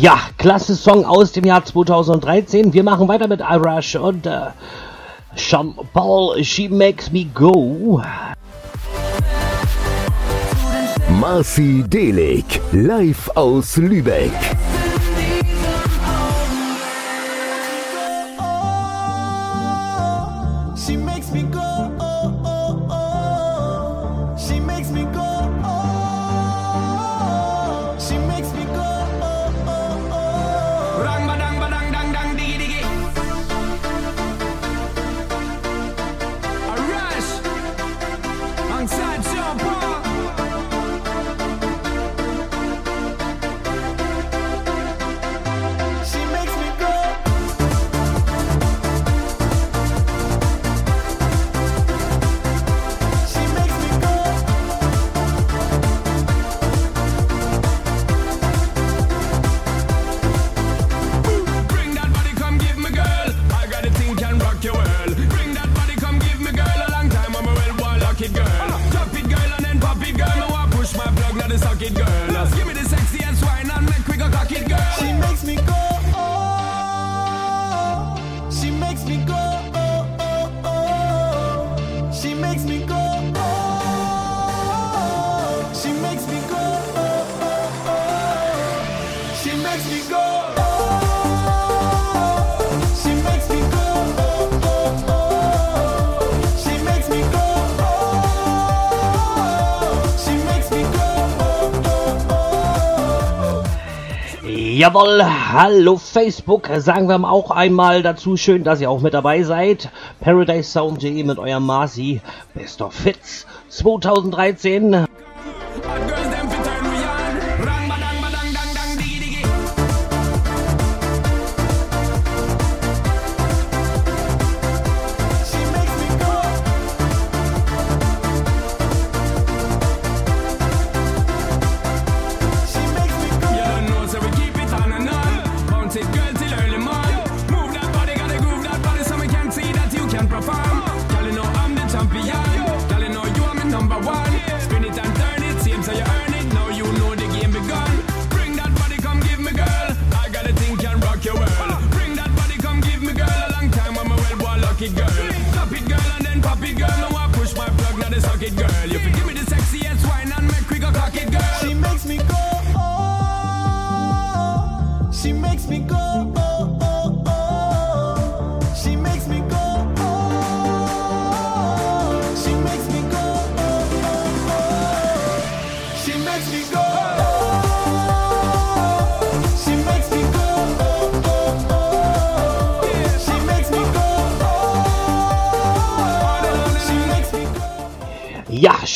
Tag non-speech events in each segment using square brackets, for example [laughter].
Ja, klasse Song aus dem Jahr 2013. Wir machen weiter mit Arash und äh, Sean Paul, She Makes Me Go. Marci Delik, live aus Lübeck. Jawohl, hallo Facebook, sagen wir mal auch einmal dazu, schön, dass ihr auch mit dabei seid. Paradise Sound.de mit eurem Marcy, Best of Fits 2013.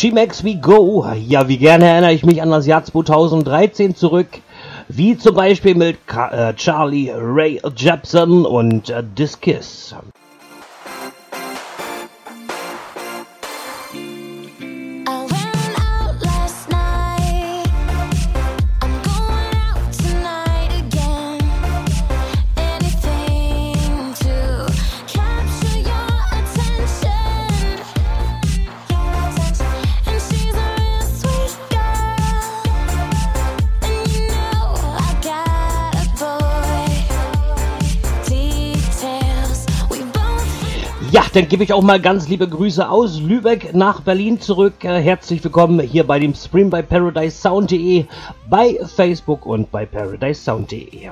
Chimex We Go. Ja, wie gerne erinnere ich mich an das Jahr 2013 zurück. Wie zum Beispiel mit äh, Charlie Ray Jepsen und äh, Diskiss. Dann gebe ich auch mal ganz liebe Grüße aus Lübeck nach Berlin zurück. Äh, herzlich willkommen hier bei dem Stream bei ParadiseSound.de, bei Facebook und bei ParadiseSound.de.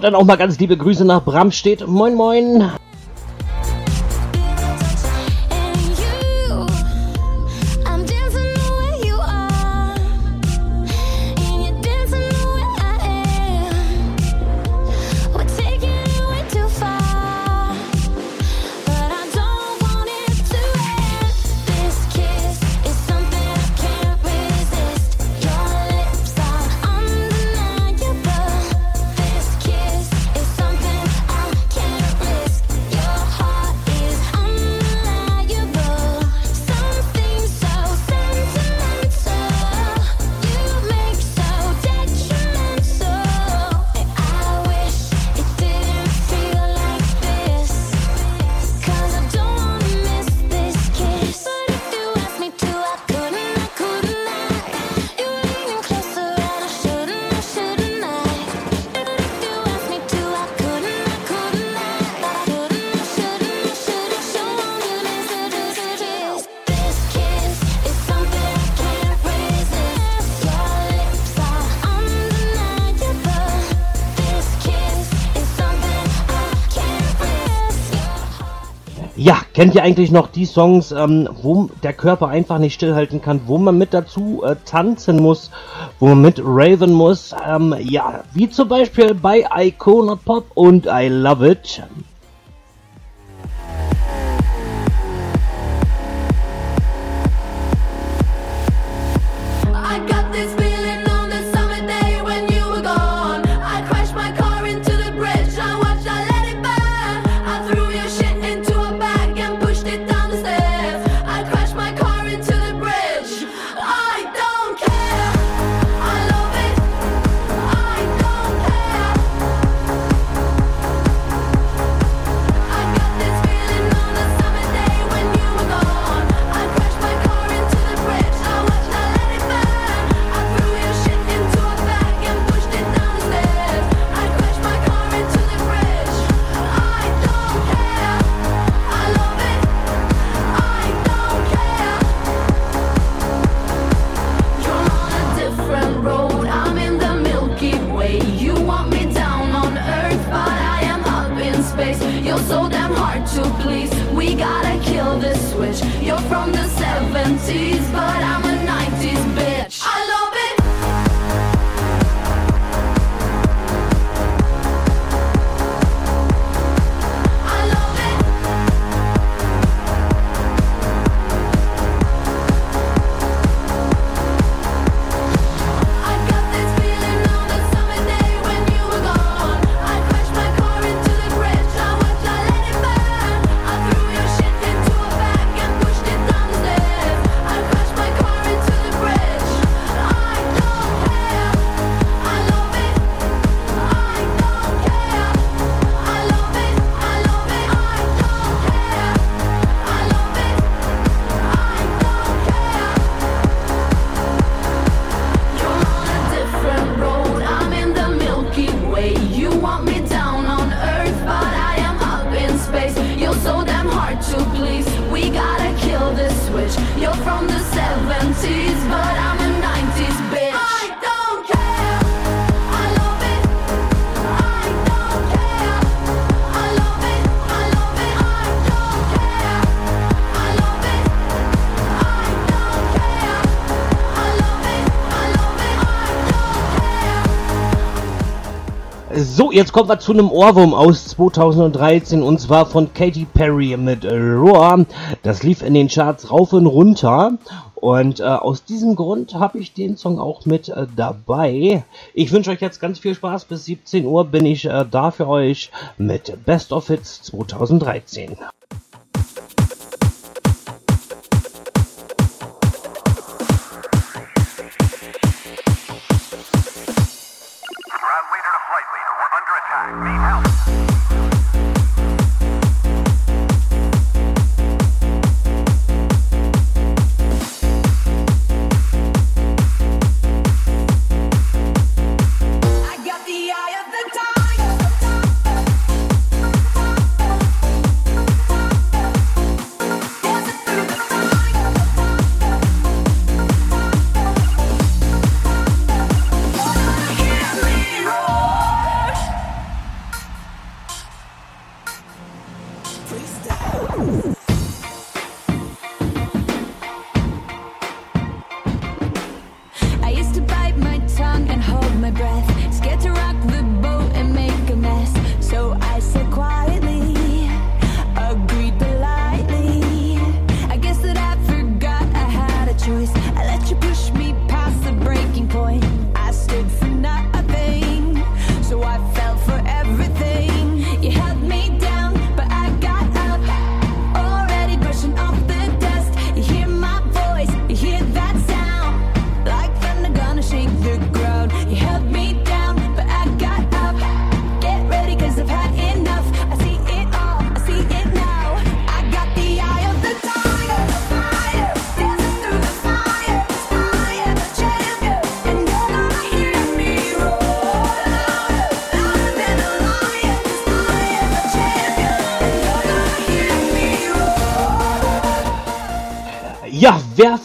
Dann auch mal ganz liebe Grüße nach Bramstedt. Moin, moin. Kennt ihr eigentlich noch die Songs, ähm, wo der Körper einfach nicht stillhalten kann, wo man mit dazu äh, tanzen muss, wo man mit raven muss? Ähm, ja, wie zum Beispiel bei I Pop und I Love It. So, jetzt kommen wir zu einem Ohrwurm aus 2013 und zwar von Katy Perry mit Roar. Das lief in den Charts rauf und runter und äh, aus diesem Grund habe ich den Song auch mit äh, dabei. Ich wünsche euch jetzt ganz viel Spaß. Bis 17 Uhr bin ich äh, da für euch mit Best of Hits 2013.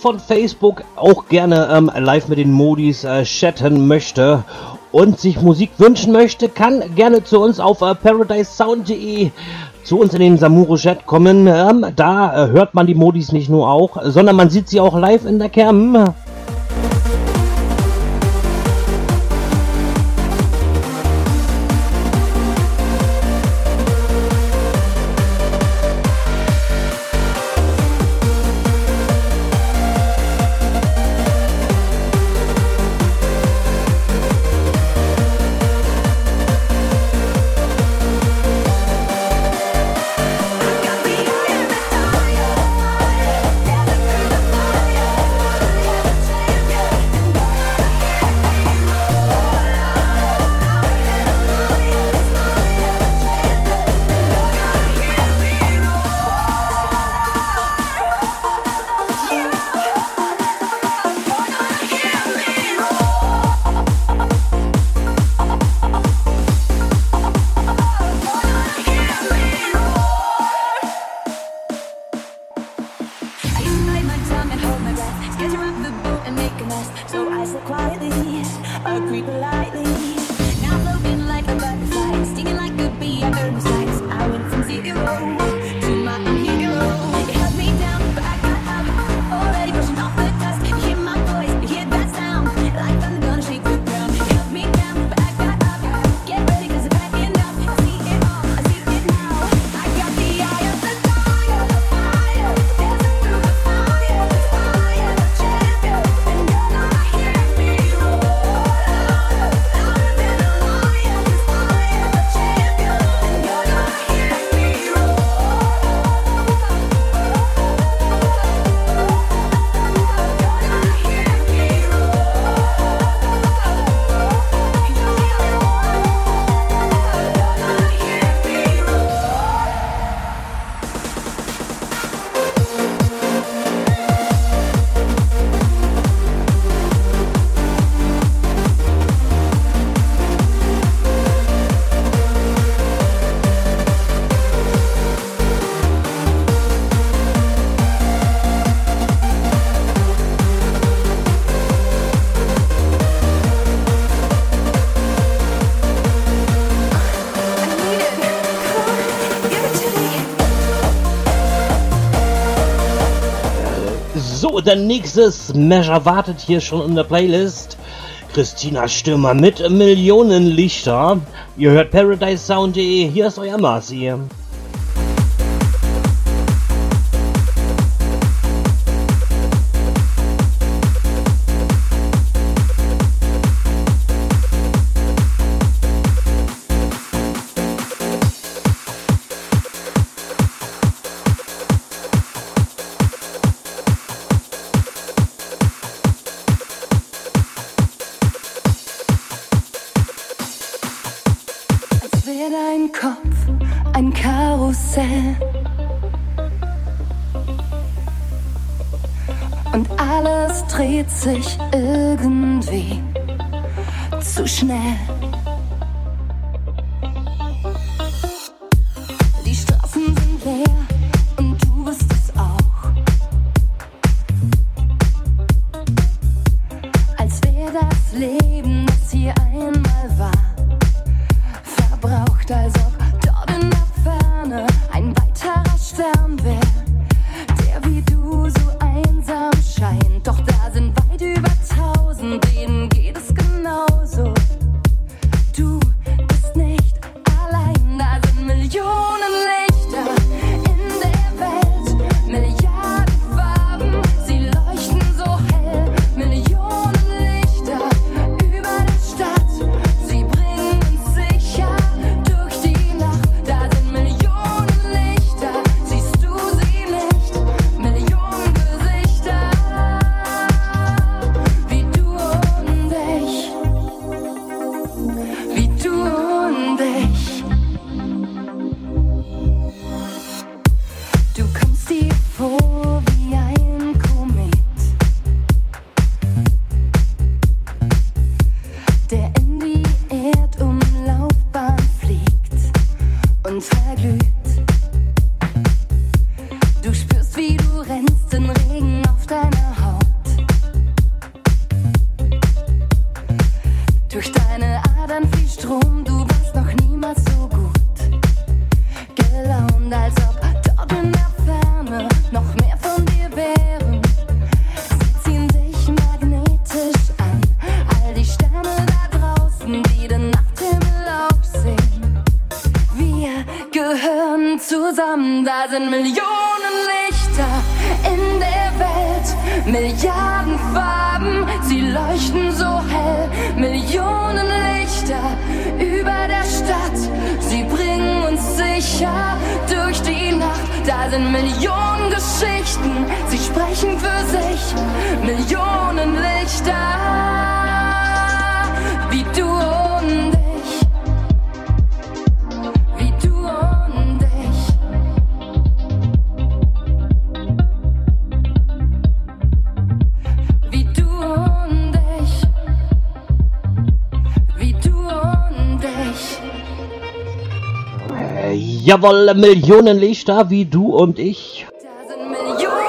von Facebook auch gerne ähm, live mit den Modis äh, chatten möchte und sich Musik wünschen möchte, kann gerne zu uns auf äh, paradisesound.de zu uns in den Samuro Chat kommen. Ähm, da äh, hört man die Modis nicht nur auch, sondern man sieht sie auch live in der Cam. unser nächstes Measure wartet hier schon in der Playlist. Christina Stürmer mit Millionen Lichter. Ihr hört Paradise Sound.de. Hier ist euer Marci. 20 Da sind Millionen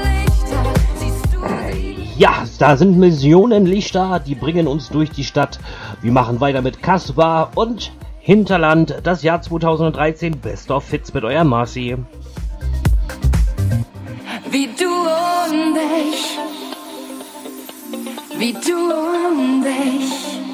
Lichter. Siehst du sie? Ja, da sind Millionen Lichter, die bringen uns durch die Stadt. Wir machen weiter mit Kaspar und Hinterland, das Jahr 2013, Best of Hits mit euer Marci. Wie du und ich. Wie du und ich.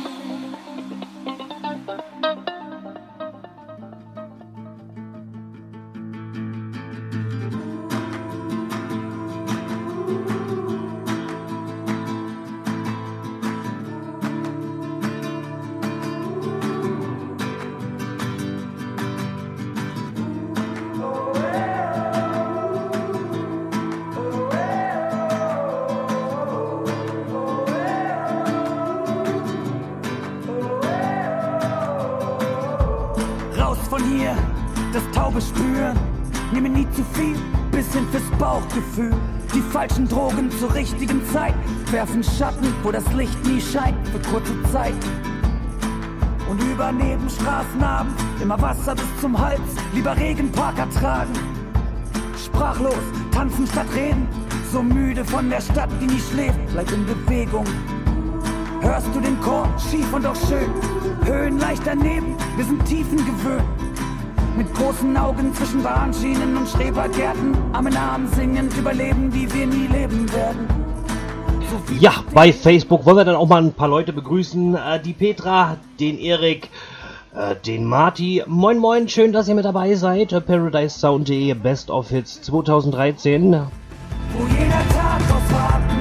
Falschen Drogen zur richtigen Zeit werfen Schatten, wo das Licht nie scheint, für kurze Zeit. Und über Nebenstraßen haben immer Wasser bis zum Hals, lieber Regenparker tragen. Sprachlos, tanzen statt reden, so müde von der Stadt, die nie schläft, bleib in Bewegung. Hörst du den Chor, schief und auch schön. Höhen leicht daneben, wir sind Tiefen gewöhnt. Mit großen Augen zwischen Bahnschienen und Schrebergärten, Arm in Arm singend überleben, wie wir nie leben werden. So Ja, bei Facebook wollen wir dann auch mal ein paar Leute begrüßen. Äh, die Petra, den Erik, äh, den Marty. Moin moin, schön, dass ihr mit dabei seid. Äh, ParadiseSound.de Best of Hits 2013. wo jeder Tag aus Warten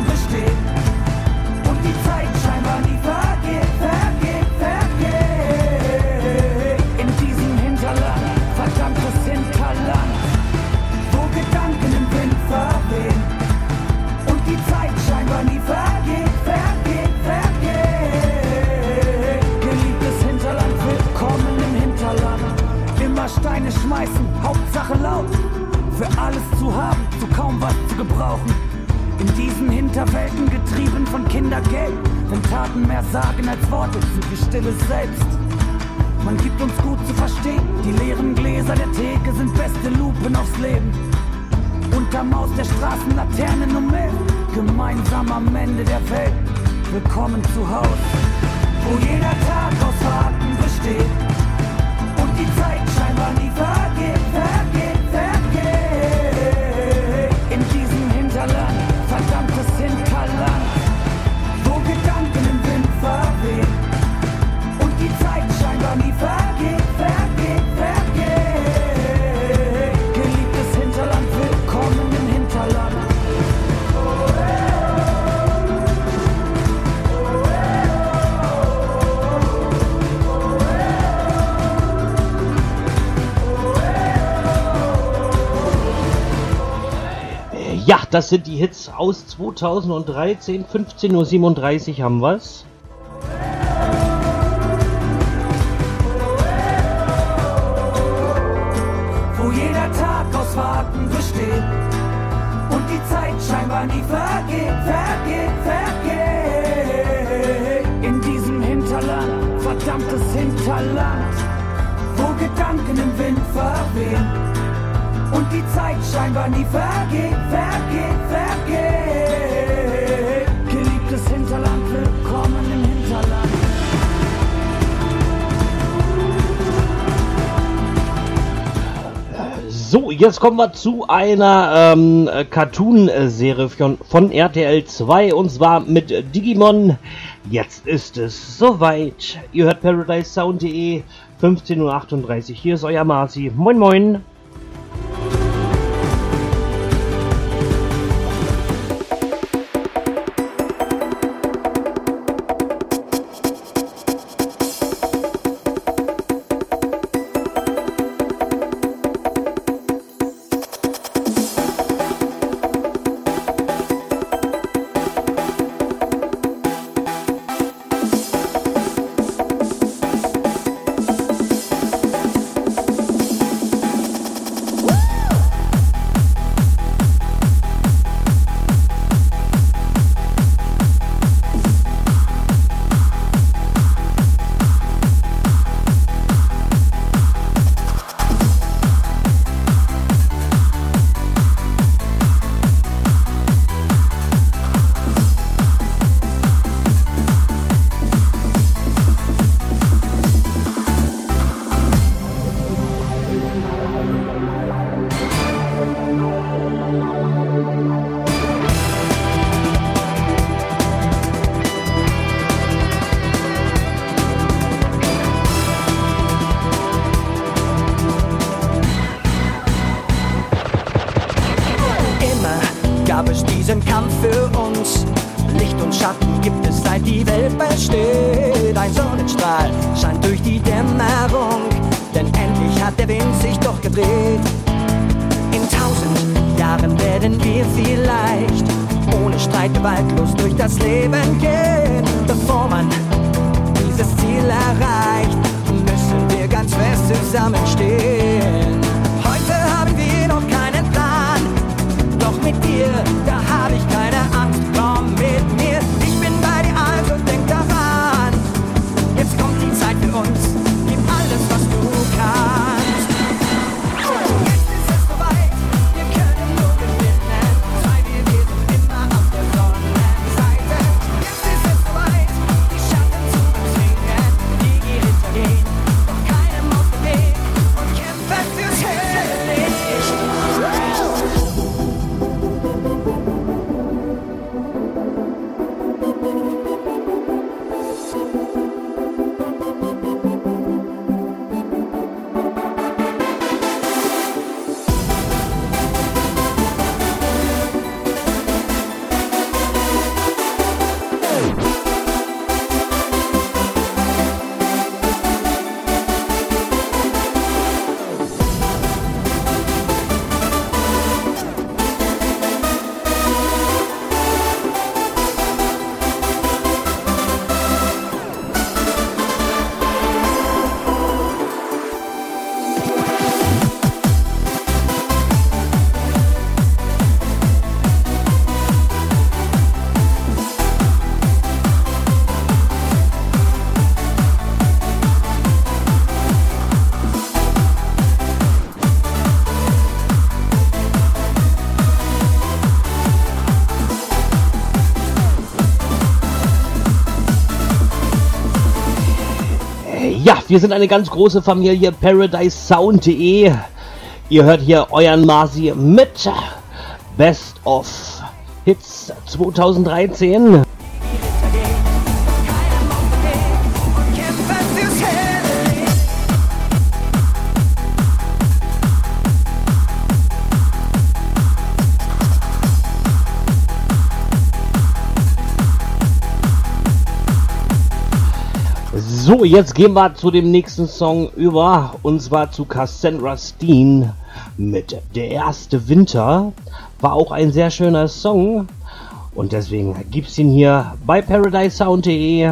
Für alles zu haben, zu kaum was zu gebrauchen. In diesen Hinterwelten getrieben von Kindergeld. Wenn Taten mehr sagen als Worte, sind wir stille selbst. Man gibt uns gut zu verstehen, die leeren Gläser der Theke sind beste Lupen aufs Leben. Unterm Maus der Straßenlaternen um elf, gemeinsam am Ende der Welt. Willkommen zu Haus, wo jeder Tag aus Warten besteht das sind die Hits aus 2013. 15.37 Uhr haben wir's. Jetzt kommen wir zu einer ähm, äh, Cartoon-Serie von, von RTL 2 und zwar mit Digimon. Jetzt ist es soweit. Ihr hört ParadiseSound.de 15.38 Uhr. Hier ist euer Marci. Moin, moin. Werden wir vielleicht ohne Streit gewaltlos durch das Leben gehen. Bevor man dieses Ziel erreicht, müssen wir ganz fest zusammenstehen. Heute haben wir noch keinen Plan, doch mit dir, da habe ich keine Angst. Wir sind eine ganz große Familie ParadiseSound.de. Ihr hört hier euren Marci mit Best of Hits 2013. So, jetzt gehen wir zu dem nächsten Song über und zwar zu Cassandra Steen mit Der erste Winter. War auch ein sehr schöner Song und deswegen gibt's ihn hier bei ParadiseSound.de.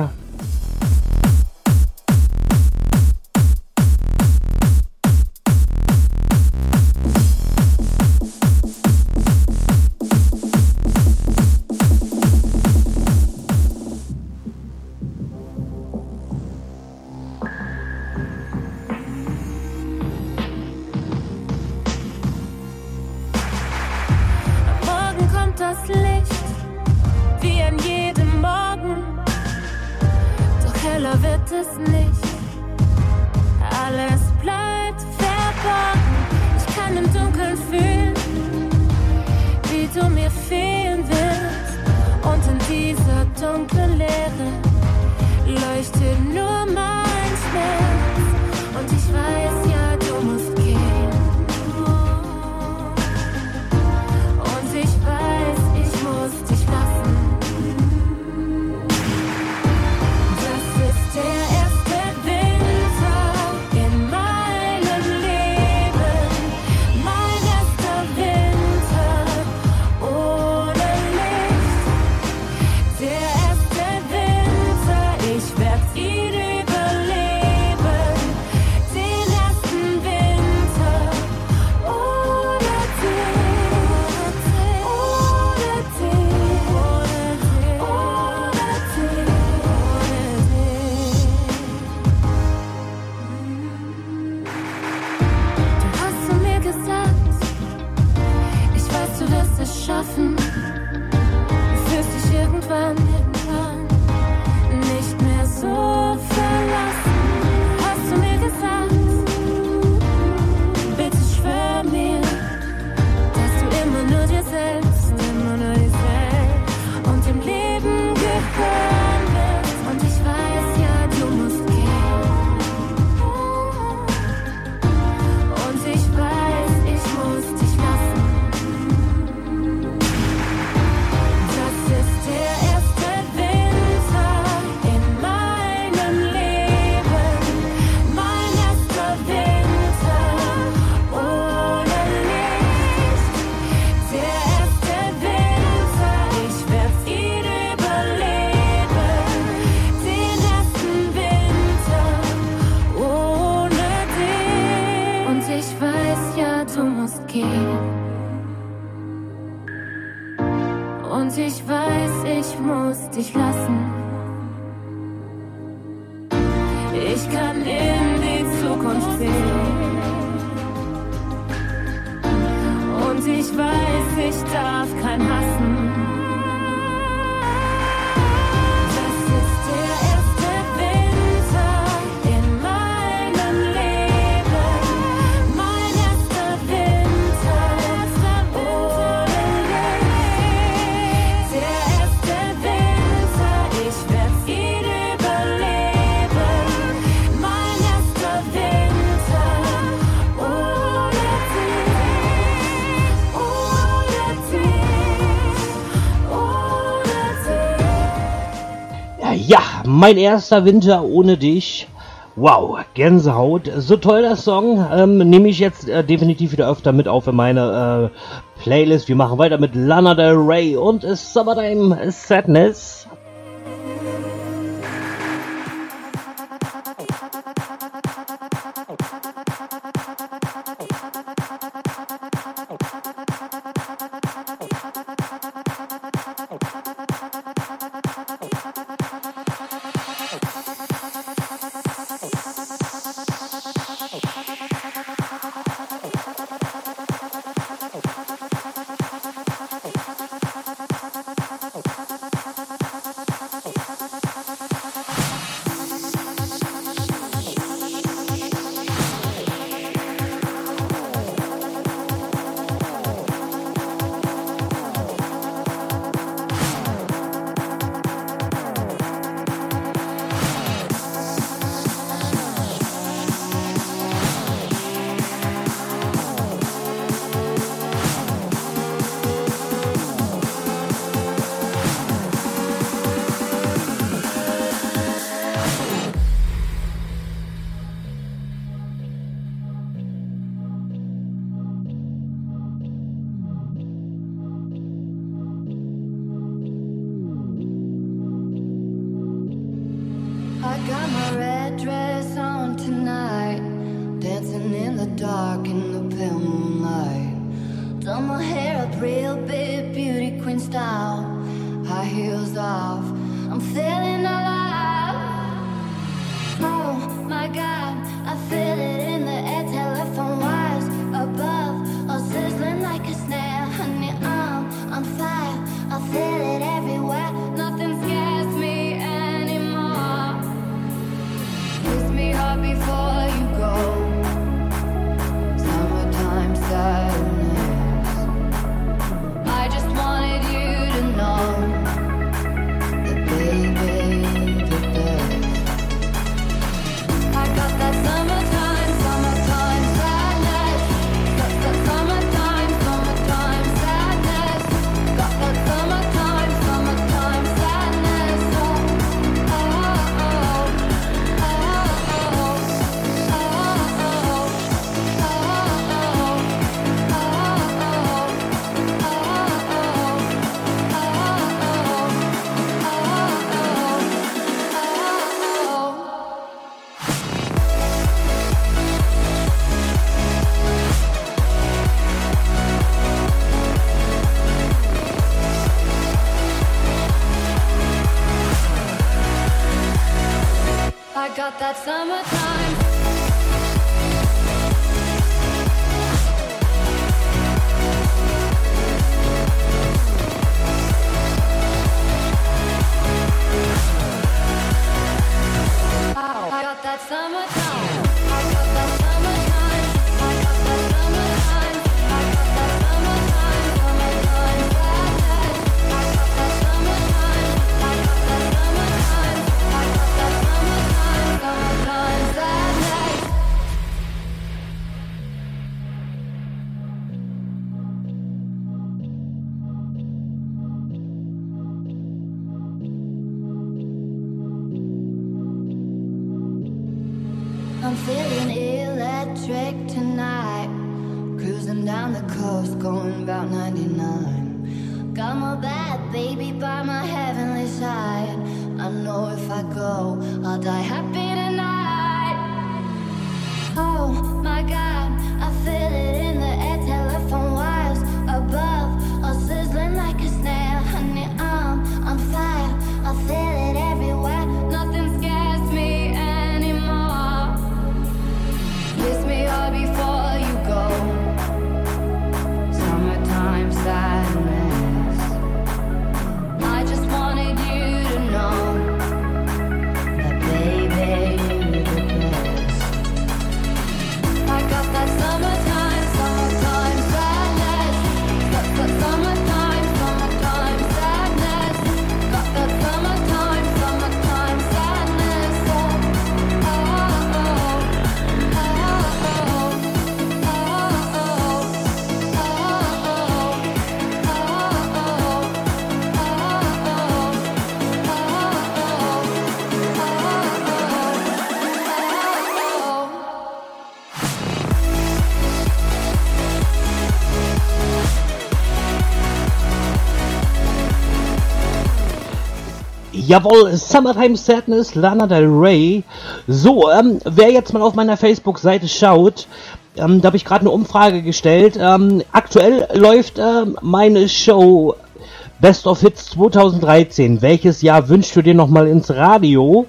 Mein erster Winter ohne dich. Wow, Gänsehaut. So toll das Song. Ähm, Nehme ich jetzt äh, definitiv wieder öfter mit auf in meine äh, Playlist. Wir machen weiter mit Lana Del Rey und Summertime Sadness. that summertime. Jawohl, Summertime Sadness, Lana Del Rey. So, ähm, wer jetzt mal auf meiner Facebook-Seite schaut, ähm, da habe ich gerade eine Umfrage gestellt. Ähm, aktuell läuft äh, meine Show Best of Hits 2013. Welches Jahr wünschst du dir nochmal ins Radio?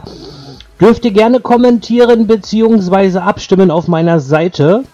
Dürft ihr gerne kommentieren bzw. abstimmen auf meiner Seite.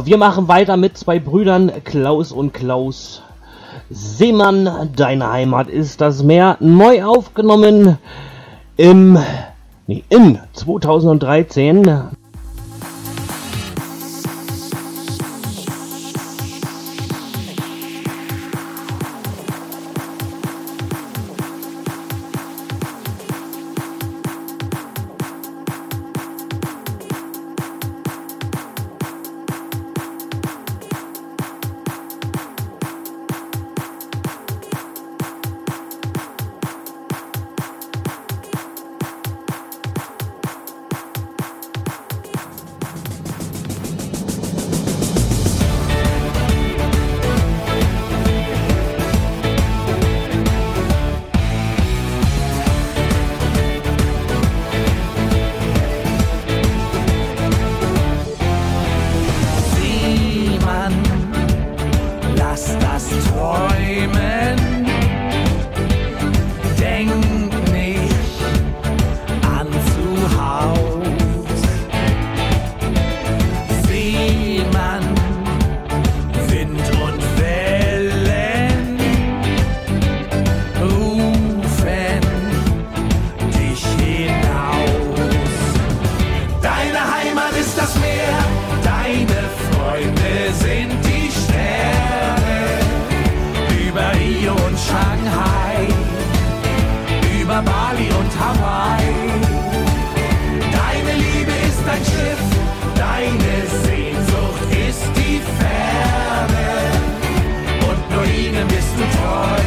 Wir machen weiter mit zwei Brüdern, Klaus und Klaus. Seemann, deine Heimat ist das Meer. Neu aufgenommen im, nee, in 2013. Tokio und Shanghai, über Bali und Hawaii. Deine Liebe ist ein Schiff, deine Sehnsucht ist die Ferne und nur ihnen bist du treu.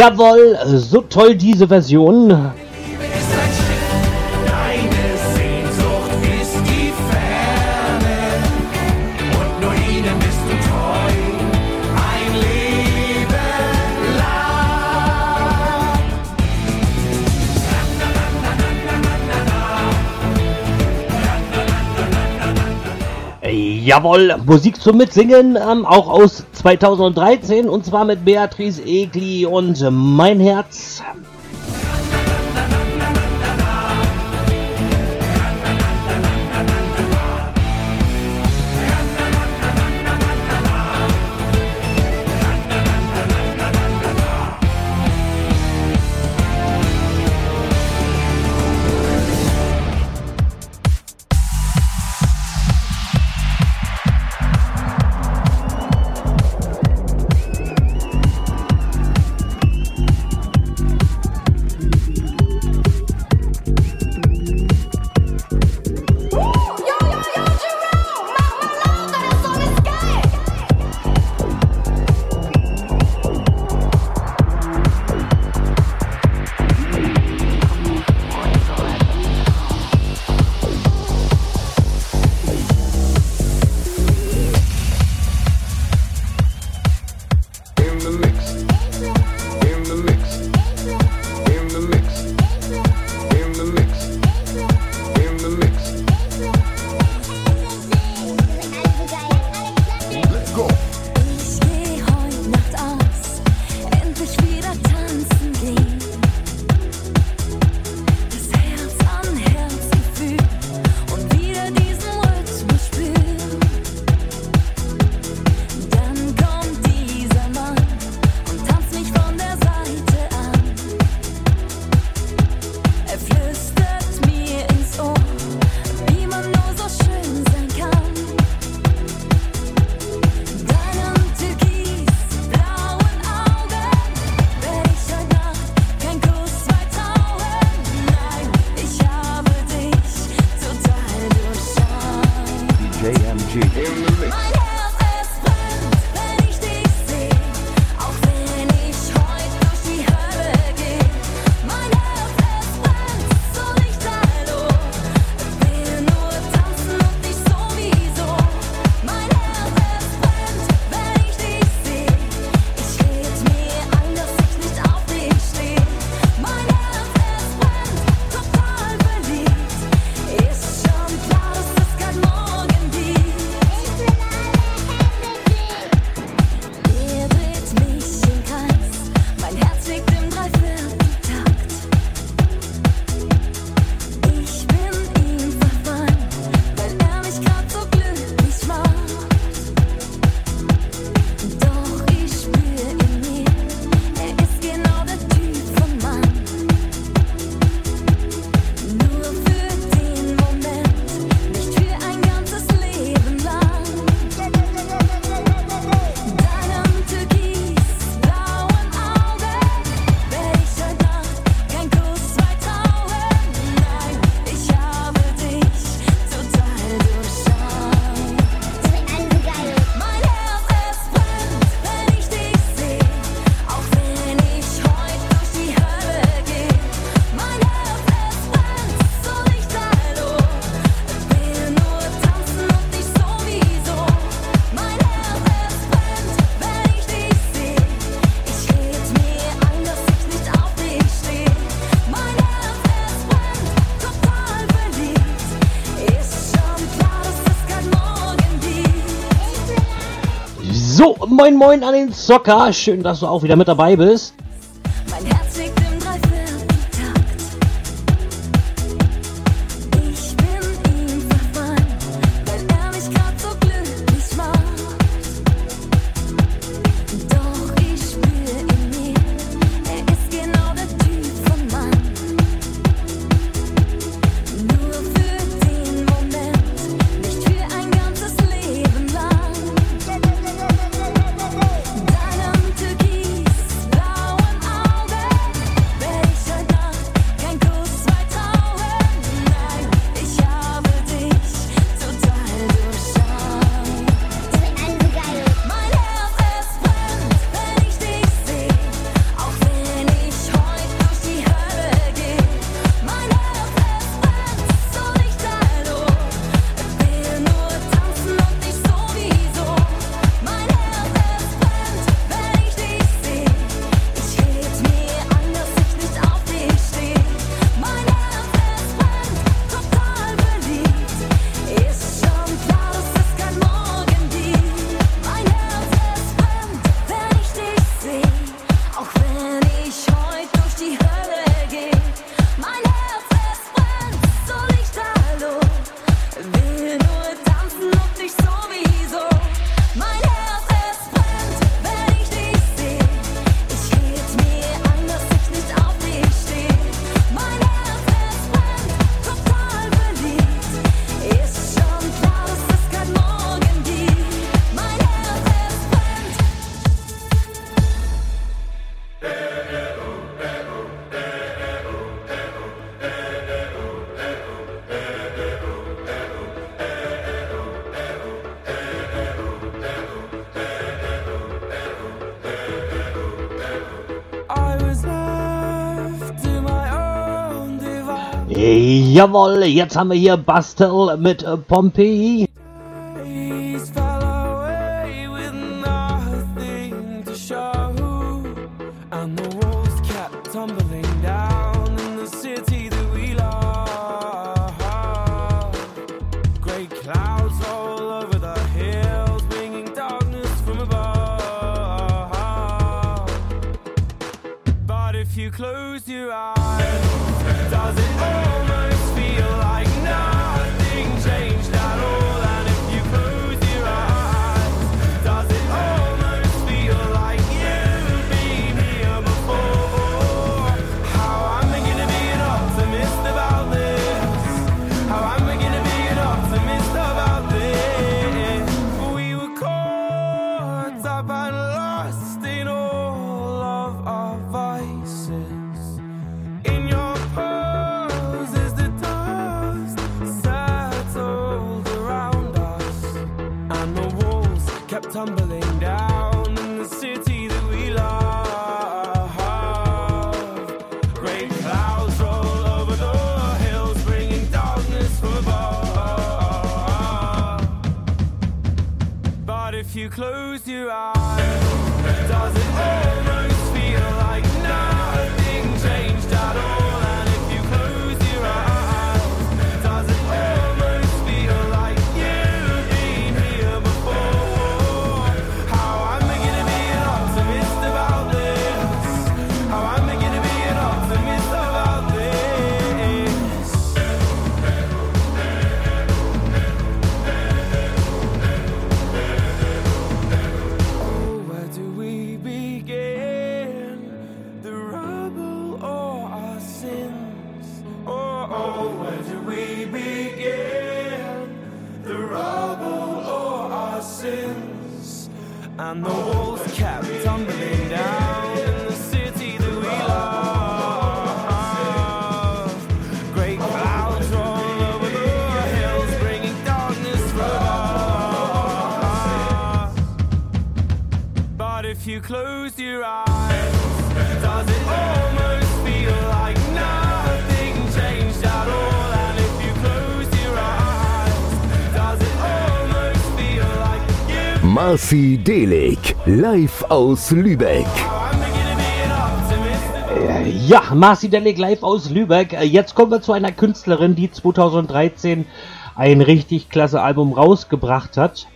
Jawohl, so toll diese Version. Jawohl, Musik zum Mitsingen, ähm, auch aus 2013 und zwar mit Beatrice Egli und Mein Herz. Moin Moin an den Zocker, schön, dass du auch wieder mit dabei bist. Jawohl, jetzt haben wir hier Bastel mit äh, Pompeii. you close your eyes, does it almost feel like nothing changed at all? And if? Marci Delig, live aus Lübeck. Äh, ja, Marci Delig live aus Lübeck. Äh, jetzt kommen wir zu einer Künstlerin, die 2013 ein richtig klasse Album rausgebracht hat.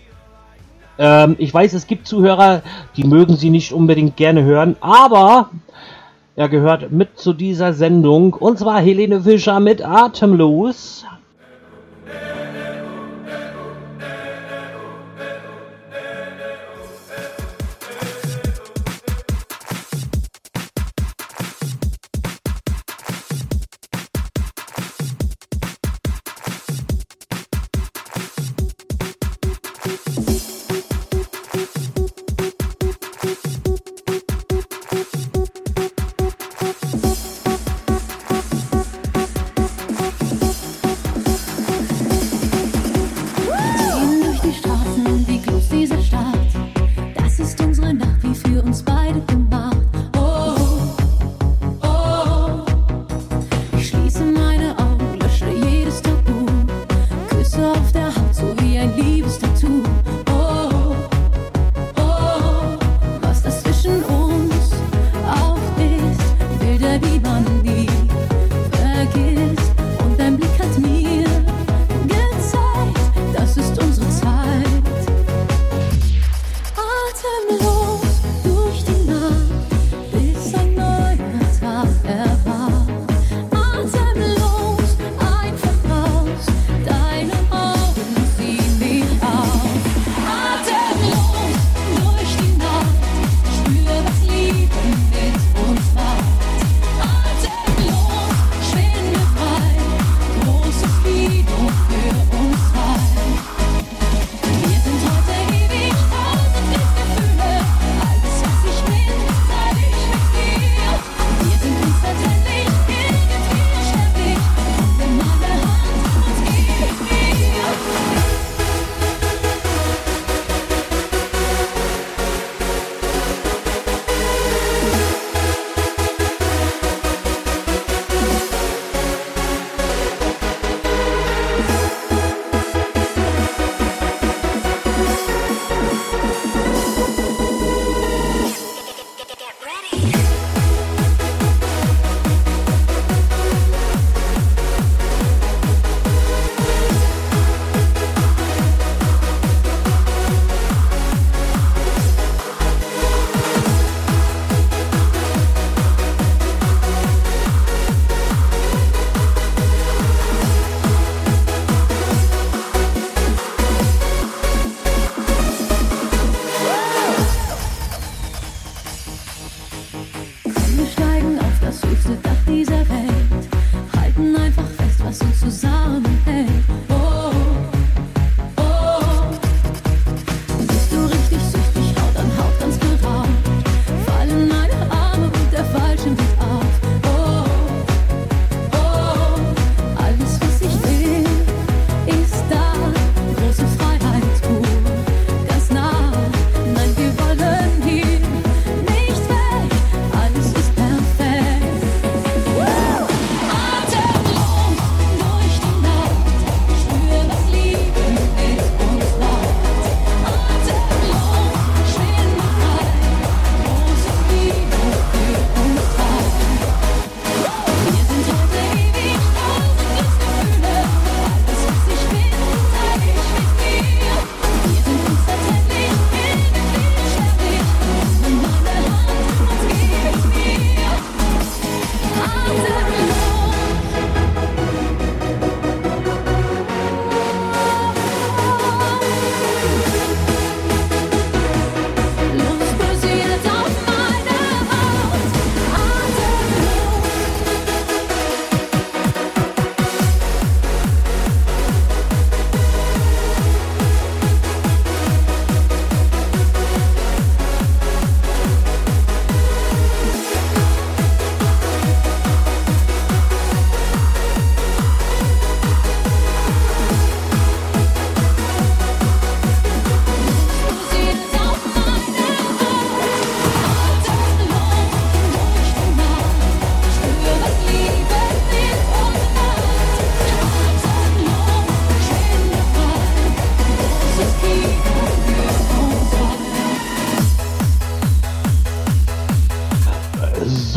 Ähm, ich weiß, es gibt Zuhörer, die mögen sie nicht unbedingt gerne hören, aber er gehört mit zu dieser Sendung. Und zwar Helene Fischer mit Atemlos.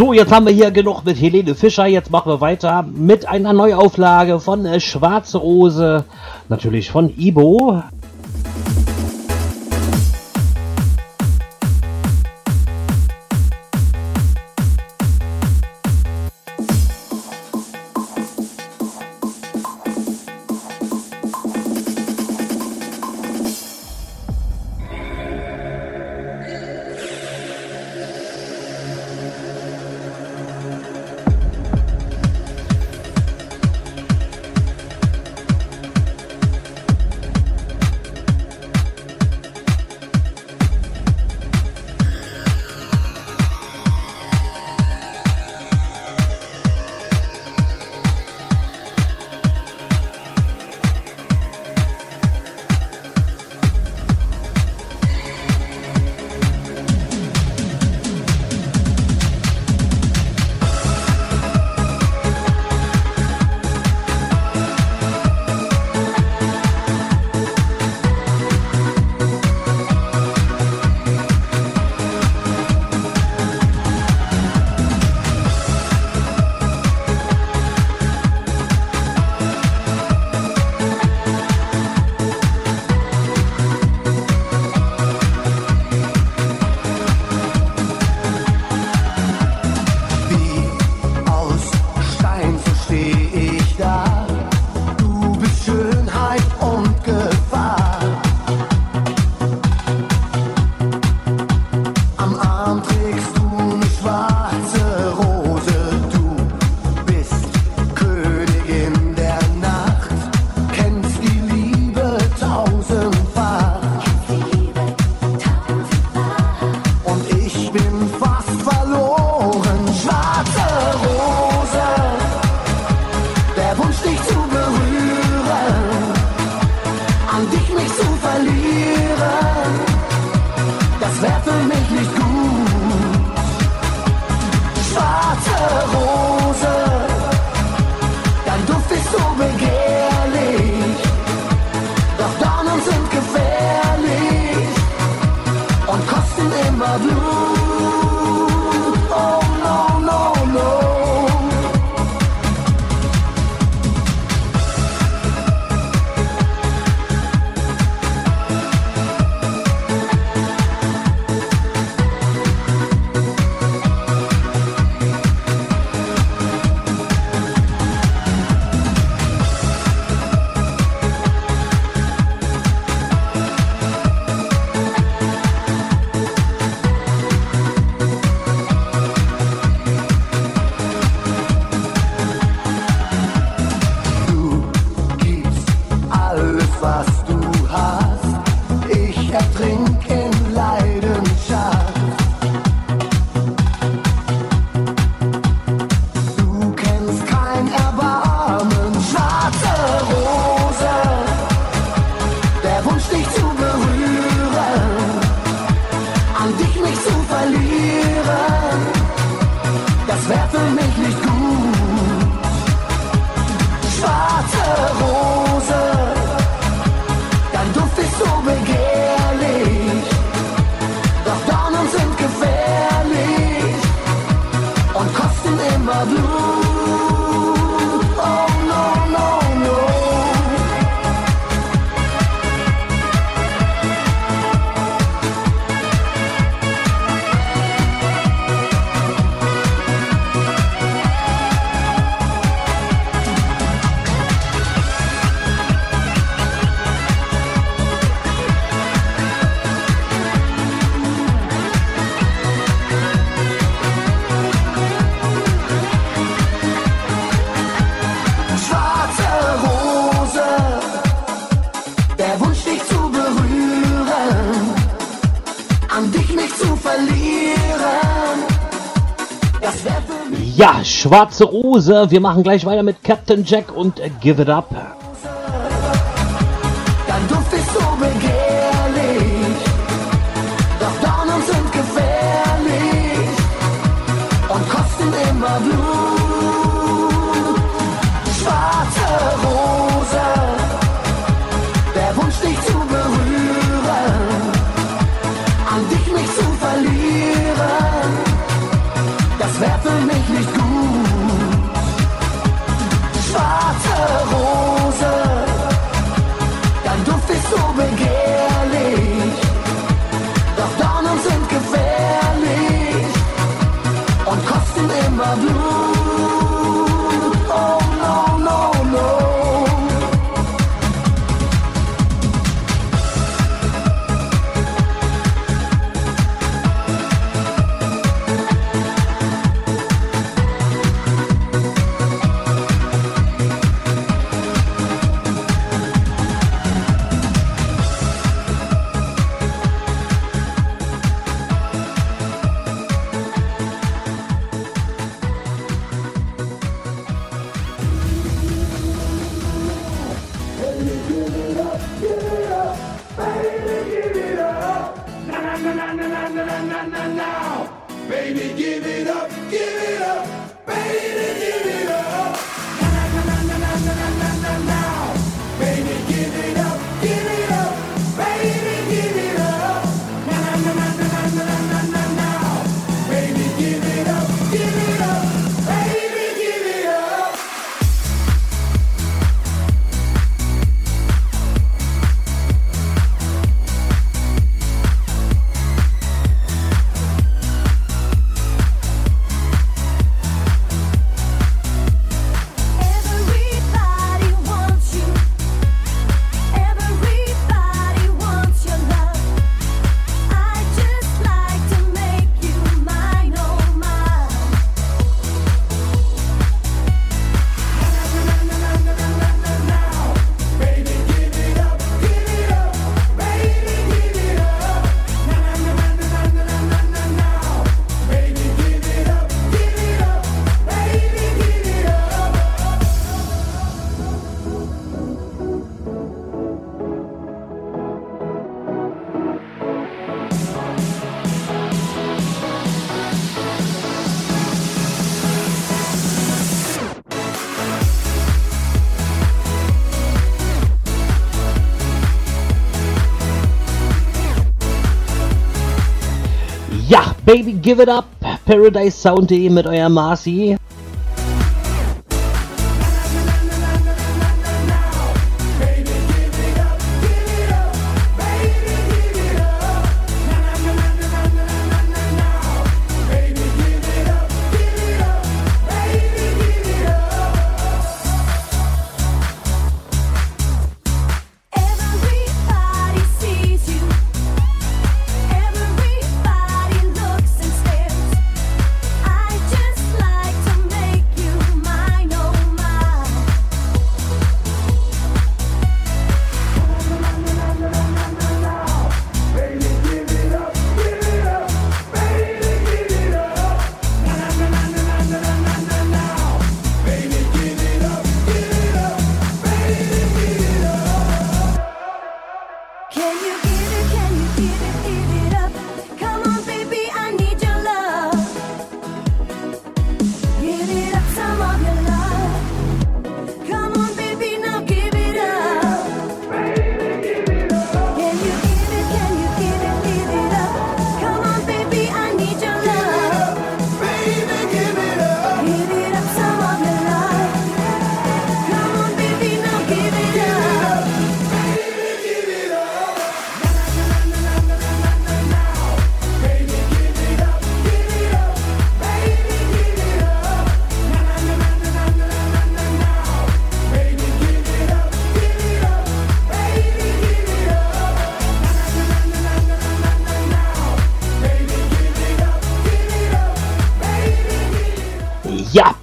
So, jetzt haben wir hier genug mit Helene Fischer. Jetzt machen wir weiter mit einer Neuauflage von äh, Schwarze Rose. Natürlich von Ibo. Schwarze Rose. Wir machen gleich weiter mit Captain Jack und Give It Up. So all. Baby Give It Up, Paradise Soundy mit euer Marcy.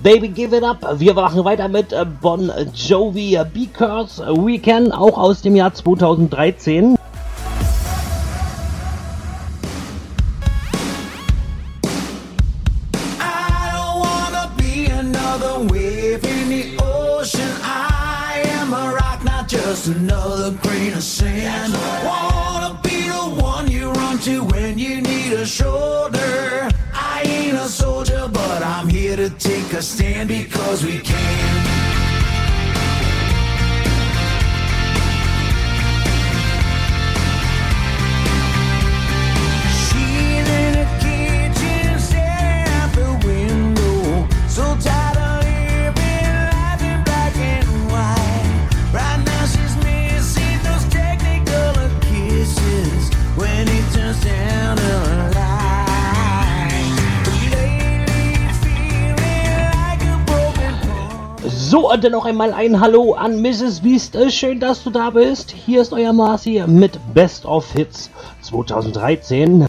Baby Give It Up. Wir machen weiter mit äh, Bon Jovi äh, Because We Can, auch aus dem Jahr 2013. einmal ein Hallo an Mrs. Beast. Äh, Schön, dass du da bist. Hier ist euer Marci mit Best of Hits 2013.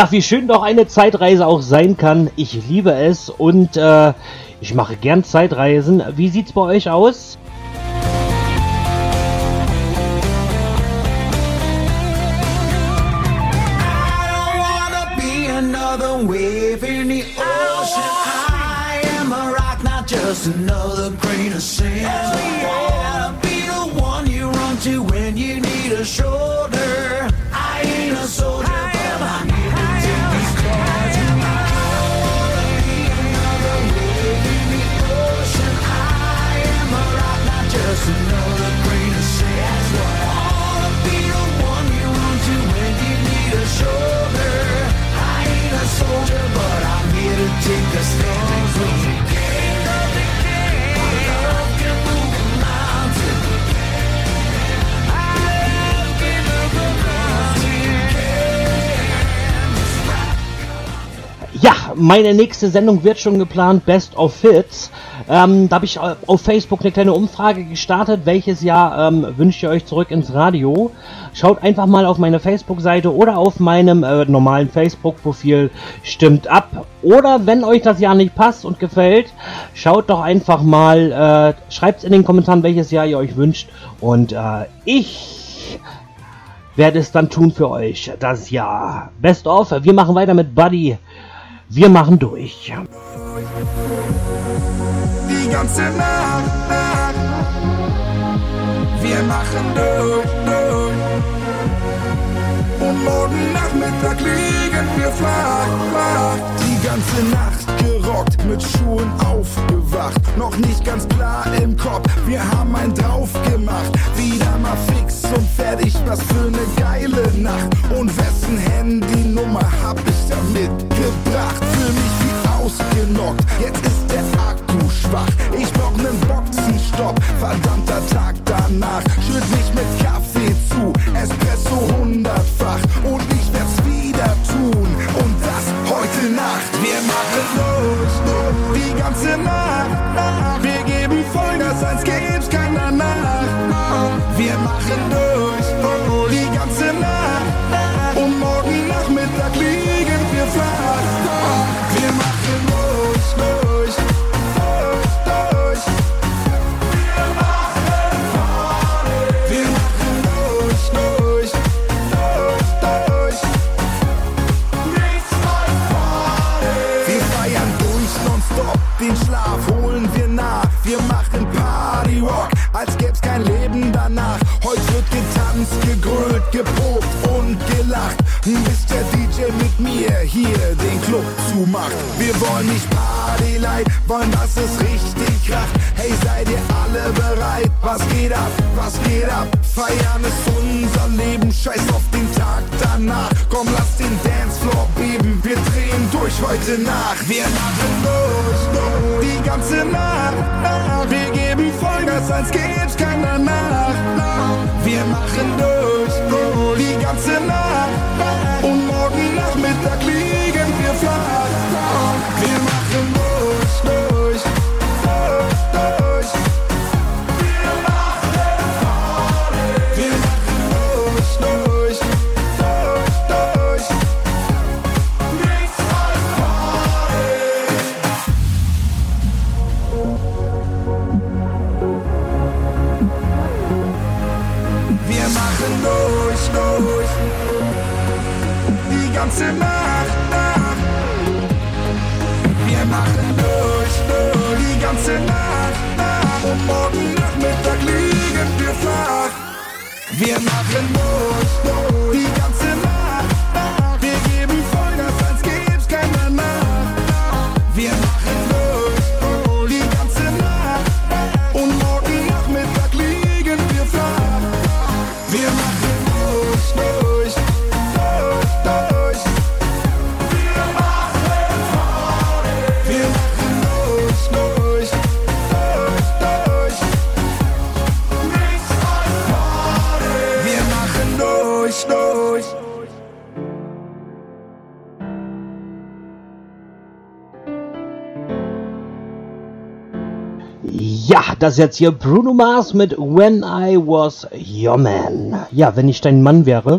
Ja, wie schön doch eine Zeitreise auch sein kann. Ich liebe es und äh, ich mache gern Zeitreisen. Wie sieht's bei euch aus? another grain of sand. I wanna be the one you run to when you need a shoulder. Meine nächste Sendung wird schon geplant, Best of Hits. Ähm, da habe ich äh, auf Facebook eine kleine Umfrage gestartet, welches Jahr ähm, wünscht ihr euch zurück ins Radio? Schaut einfach mal auf meine Facebook-Seite oder auf meinem äh, normalen Facebook-Profil, stimmt ab. Oder wenn euch das Jahr nicht passt und gefällt, schaut doch einfach mal, äh, schreibt in den Kommentaren, welches Jahr ihr euch wünscht. Und äh, ich werde es dann tun für euch, das Jahr. Best of, wir machen weiter mit Buddy. Wir machen durch. die ganze Nacht, Nacht. Wir machen durch, durch. Und morgen Nachmittag liegen wir flach, flach. Die ganze Nacht gerockt, mit Schuhen aufgewacht. Noch nicht ganz klar im Kopf, wir haben einen drauf gemacht. Wieder mal fix und fertig, was für eine geile Nacht. Und wessen Handynummer hab ich da mitgebracht? Fühl mich wie ausgenockt, jetzt ist der Akku schwach. Ich brauch nen Boxenstopp, verdammter Tag danach. Schütt mich mit Kaffee zu, Espresso hundertfach. Und ich werd's wieder tun, und das heute Nacht. Wir machen los, die ganze Nacht. Wir geben Vollgas, als gäb's kein Leben danach. Heute wird getanzt, gegrölt, geprobt und gelacht. Bis der DJ mit mir hier den Club zumacht. Wir wollen nicht Party light, wollen, dass es richtig kracht. Hey, seid ihr alle bereit? Was geht ab? Was geht ab? Feiern ist unser Leben, scheiß auf den Tag danach. Komm, lass den Dancefloor beben, wir drehen durch heute Nacht. Wir lachen durch durch die ganze Nacht. Wir Vollgas, als gibt's kein danach. Wir machen durch, oh, die ganze Nacht. Und morgen Nachmittag liegen das jetzt hier Bruno Mars mit When I Was Your Man. Ja, wenn ich dein Mann wäre.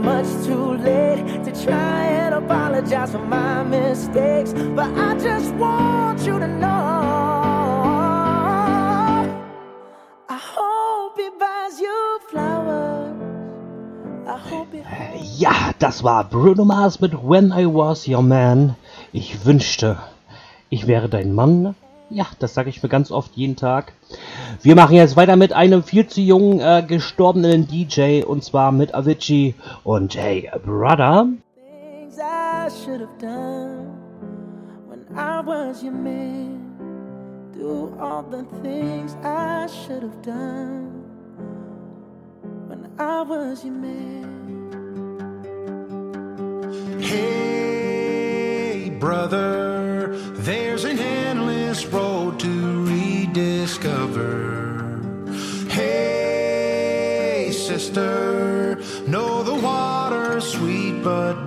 much too late to try and apologize for my mistakes. But I just want you to know I hope he buys you flowers. I hope he äh, ja, das war Bruno Mars mit When I Was Your Man. Ich wünschte, ich wäre dein Mann ja, das sage ich mir ganz oft jeden Tag. Wir machen jetzt weiter mit einem viel zu jungen äh, gestorbenen DJ und zwar mit Avicii und Hey Brother. Things I should have done when I was your man. Do all the things I should have done when I was your man. Hey brother, there's rediscover. Hey, sister, know the water's sweet, but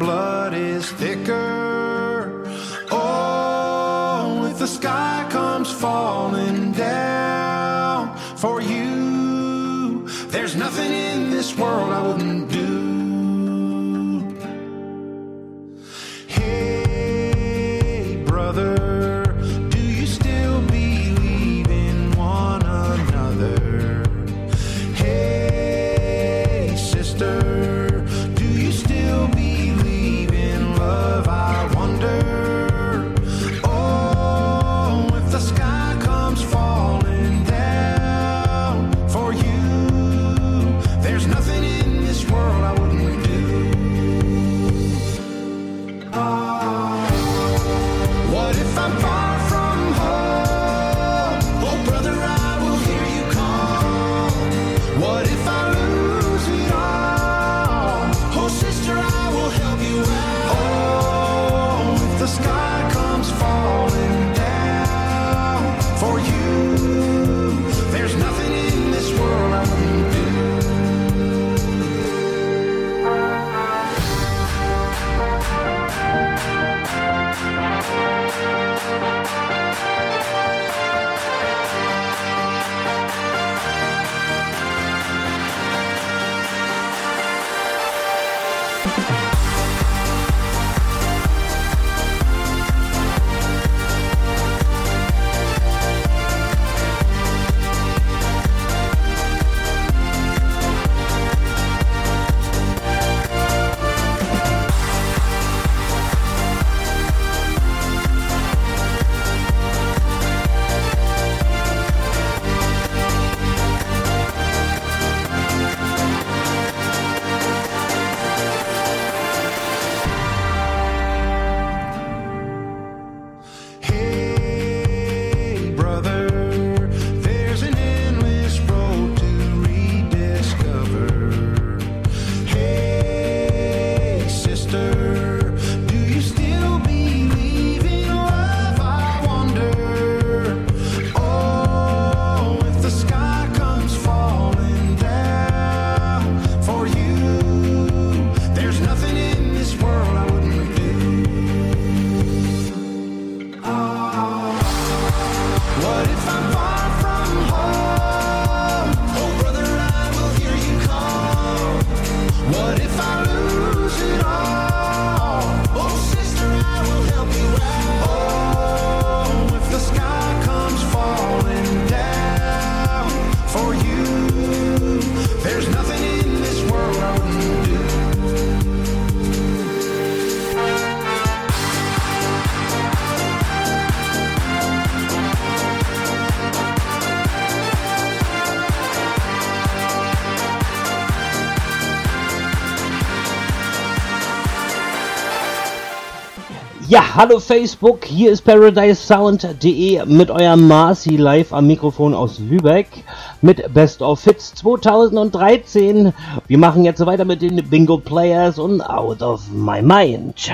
hallo Facebook, hier ist ParadiseSound.de mit eurem Marci live am Mikrofon aus Lübeck mit Best of Hits 2013. Wir machen jetzt weiter mit den Bingo Players und Out of My Mind.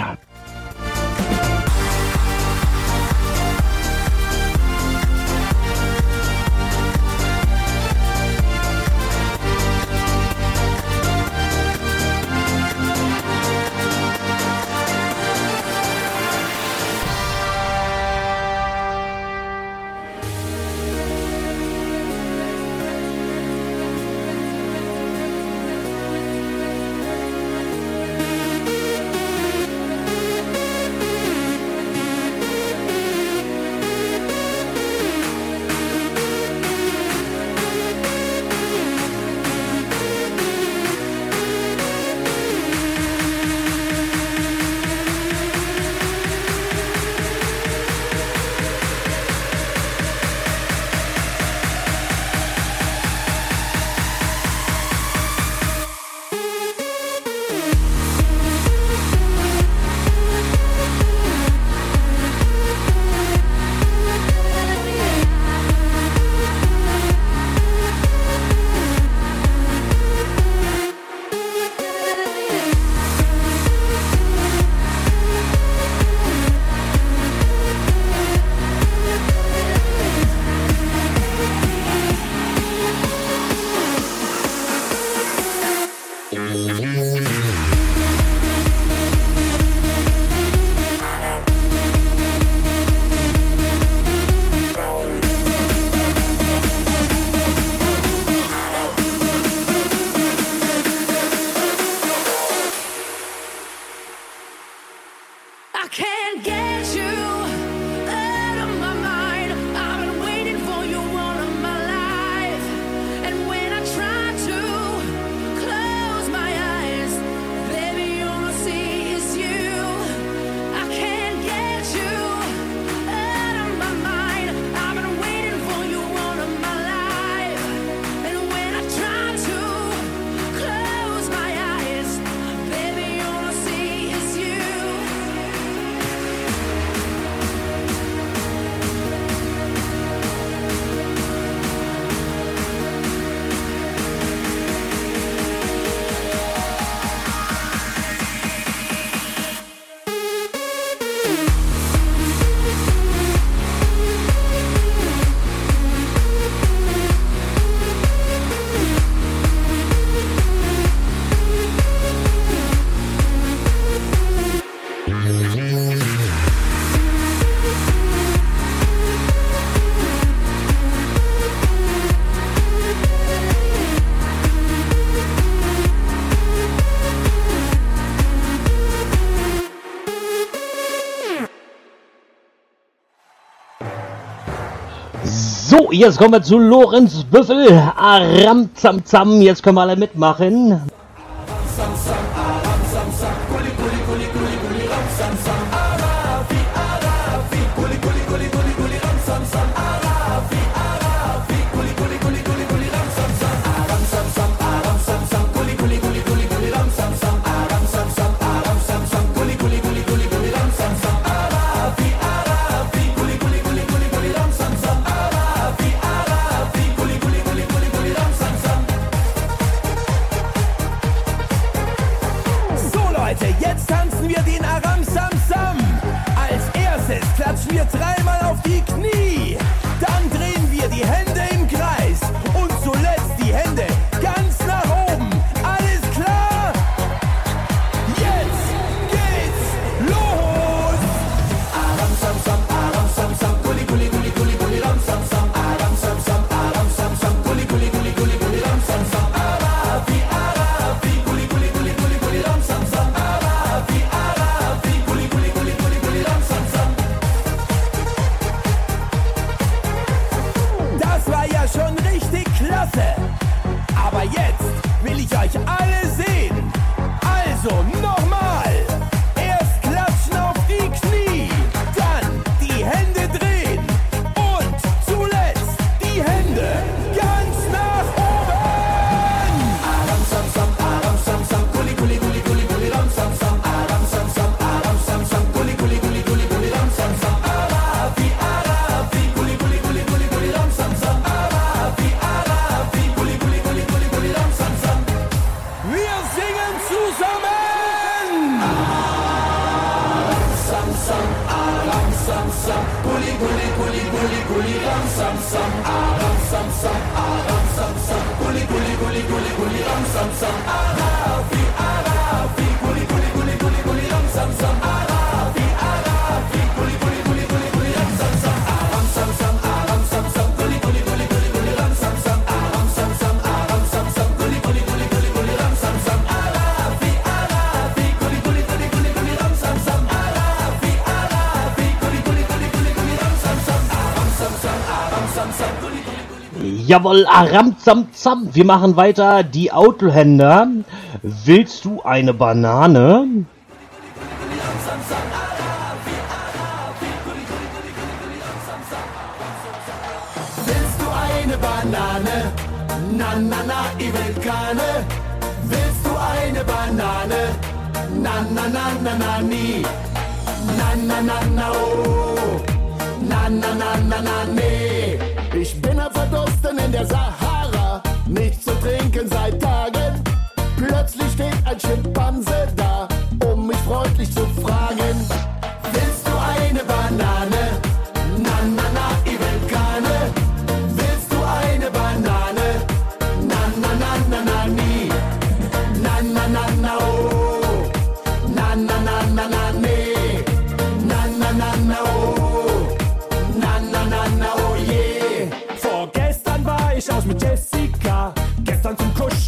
Oh, jetzt kommen wir zu Lorenz Büffel. Aram, zam, zam, jetzt können wir alle mitmachen. Jawohl, Aramzamzam. Wir machen weiter. Die Autohänder. Willst du eine Banane? Willst du eine Banane? Na, na, na, ich will keine. Willst du eine Banane? Na, na, na, na, na, nie. Na, na, na, na, oh. Na, na, na, na, na, nee mitten in der Sahara, nichts zu trinken seit Tagen. Plötzlich steht ein Schimpanse da, um mich freundlich zu fragen.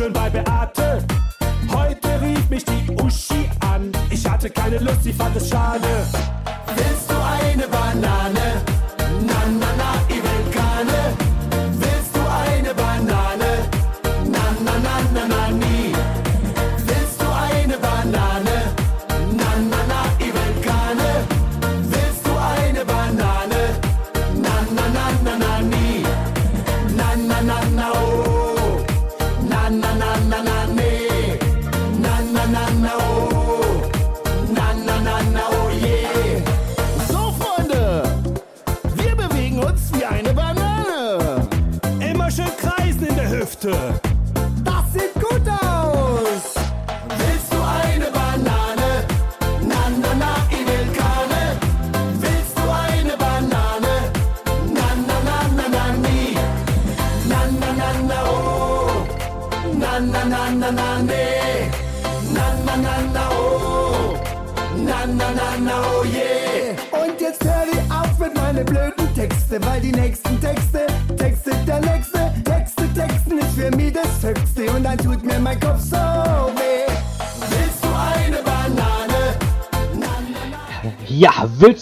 schön bei Beate. Heute rief mich die Uschi an. Ich hatte keine Lust, sie fand es schade.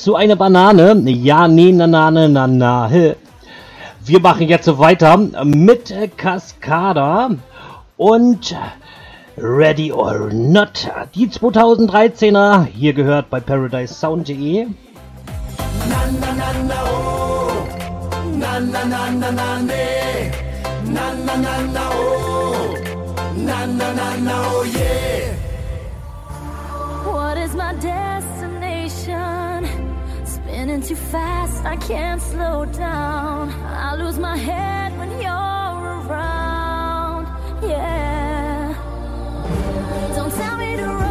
du eine Banane? Ja, nee, na, na, na, na, na. Wir machen jetzt weiter mit Cascada und Ready or Not. Die 2013er, hier gehört bei ParadiseSound.de. Na, na, na, na, oh. Na, na, na, na, na, nee. Na, na, na, na, oh. Na, na, na, na, oh, yeah. What is my day? Spinning too fast, I can't slow down. I lose my head when you're around. Yeah. Don't tell me to run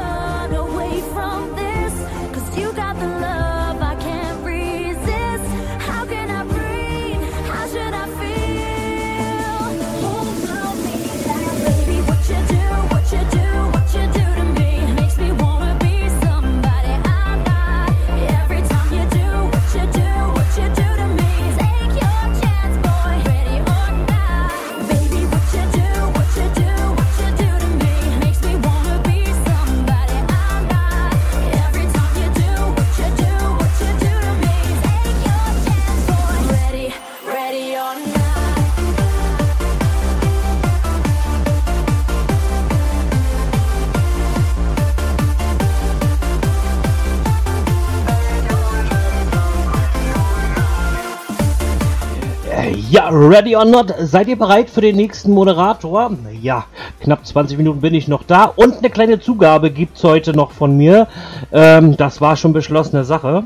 ready or not, seid ihr bereit für den nächsten Moderator? Ja, knapp 20 Minuten bin ich noch da und eine kleine Zugabe gibt's heute noch von mir. Ähm, das war schon beschlossene Sache.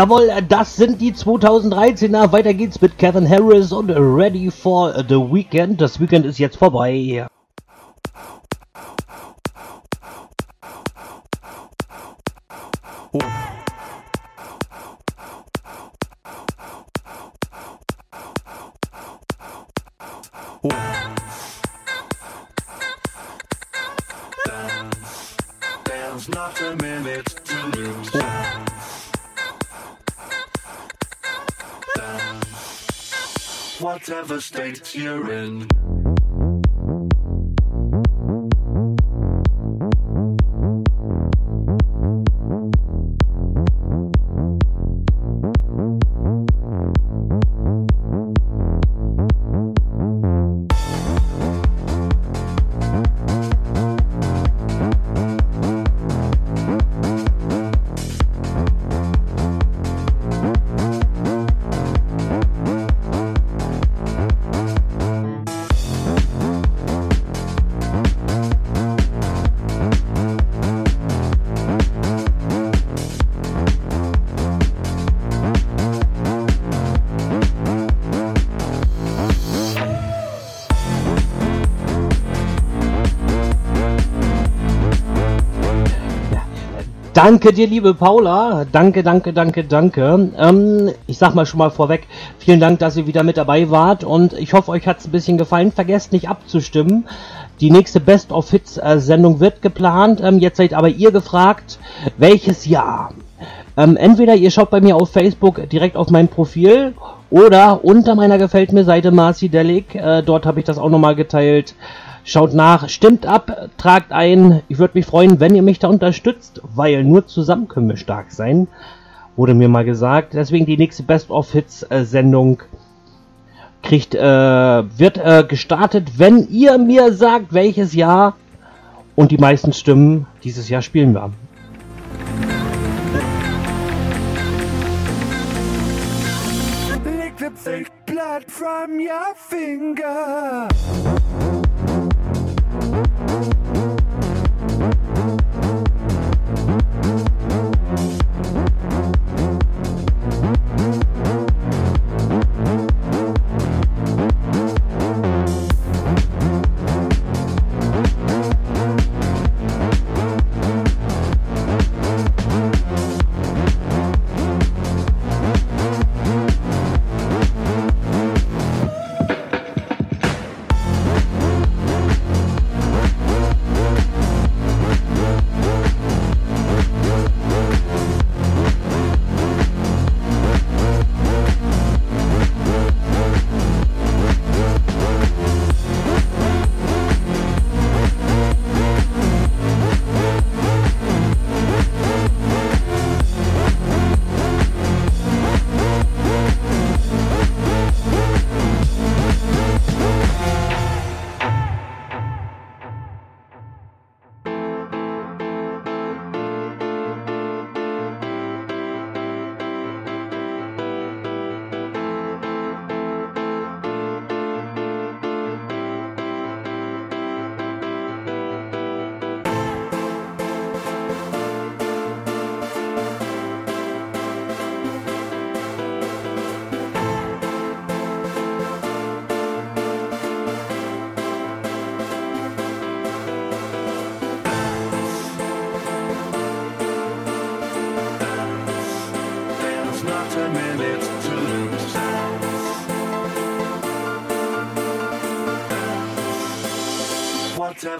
Jawohl, das sind die 2013er. Weiter geht's mit Kevin Harris und Ready for the Weekend. Das Weekend ist jetzt vorbei. Dance. Whatever state you're in. Danke dir, liebe Paula. Danke, danke, danke, danke. Ähm, ich sag mal schon mal vorweg, vielen Dank, dass ihr wieder mit dabei wart und ich hoffe, euch hat's ein bisschen gefallen. Vergesst nicht abzustimmen. Die nächste Best of Hits äh, Sendung wird geplant. Ähm, jetzt seid aber ihr gefragt, welches Jahr? Ähm, entweder ihr schaut bei mir auf Facebook direkt auf mein Profil Oder unter meiner Gefällt mir Seite Marci Delic. Äh, dort habe ich das auch nochmal geteilt. Schaut nach, stimmt ab, tragt ein. Ich würde mich freuen, wenn ihr mich da unterstützt, weil nur zusammen können wir stark sein. Wurde mir mal gesagt. Deswegen die nächste Best of Hits äh, Sendung kriegt, äh, wird äh, gestartet, wenn ihr mir sagt, welches Jahr und die meisten Stimmen dieses Jahr spielen wir. From your finger.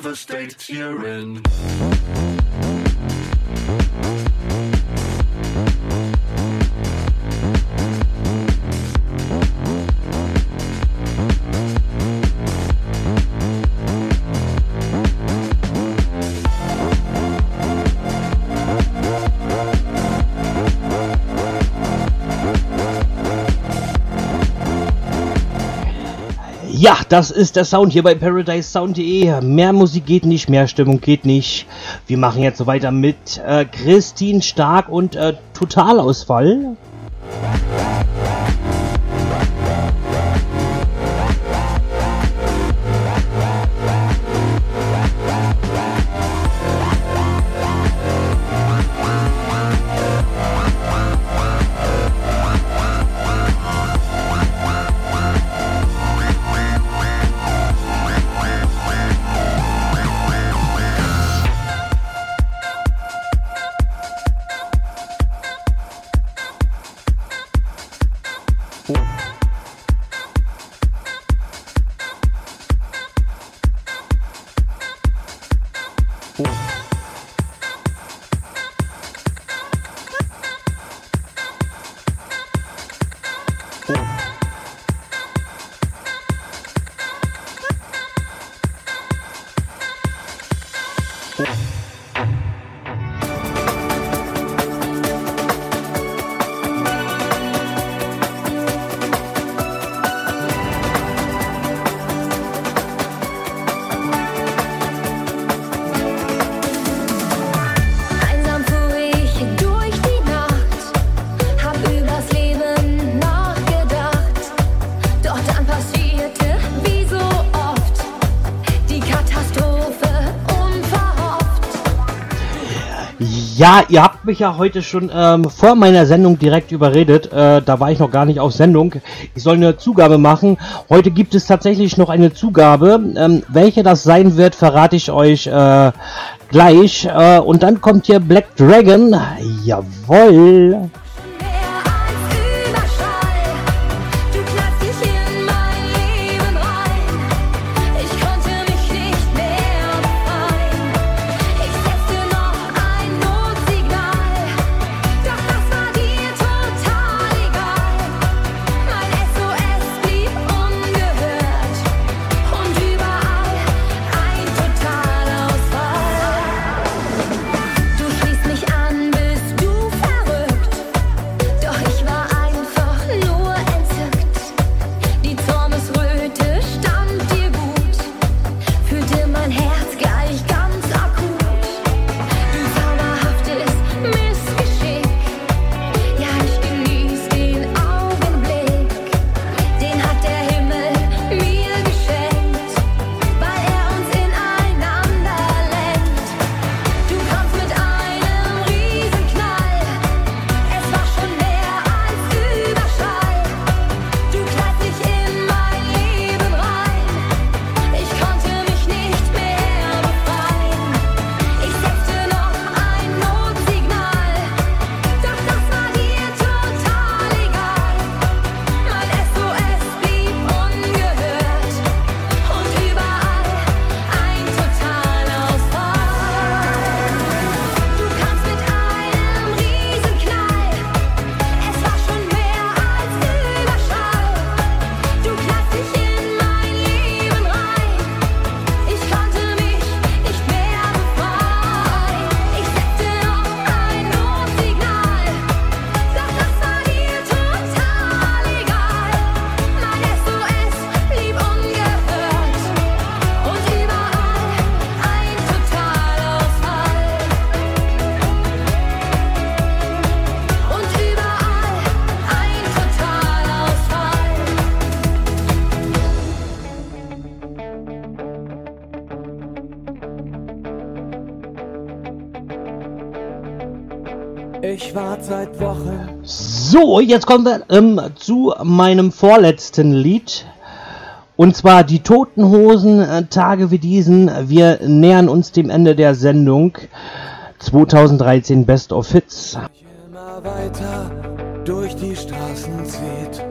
devastates in. Das ist der Sound hier bei ParadiseSound.de. Mehr Musik geht nicht, mehr Stimmung geht nicht. Wir machen jetzt so weiter mit äh, Christine Stark und äh, Totalausfall. Ja, ihr habt mich ja heute schon ähm, vor meiner Sendung direkt überredet. Äh, da war ich noch gar nicht auf Sendung. Ich soll eine Zugabe machen. Heute gibt es tatsächlich noch eine Zugabe. Ähm, welche das sein wird, verrate ich euch äh, gleich. Äh, und dann kommt hier Black Dragon. Jawoll. Ich warte seit Wochen. So, jetzt kommen wir ähm, zu meinem vorletzten Lied. Und zwar die Toten Hosen, äh, Tage wie diesen. Wir nähern uns dem Ende der Sendung. 2013 Best of Hits. Immer weiter durch die Straßen zieht.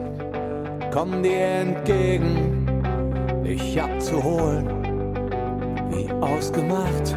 Komm dir entgegen, dich abzuholen. Wie ausgemacht.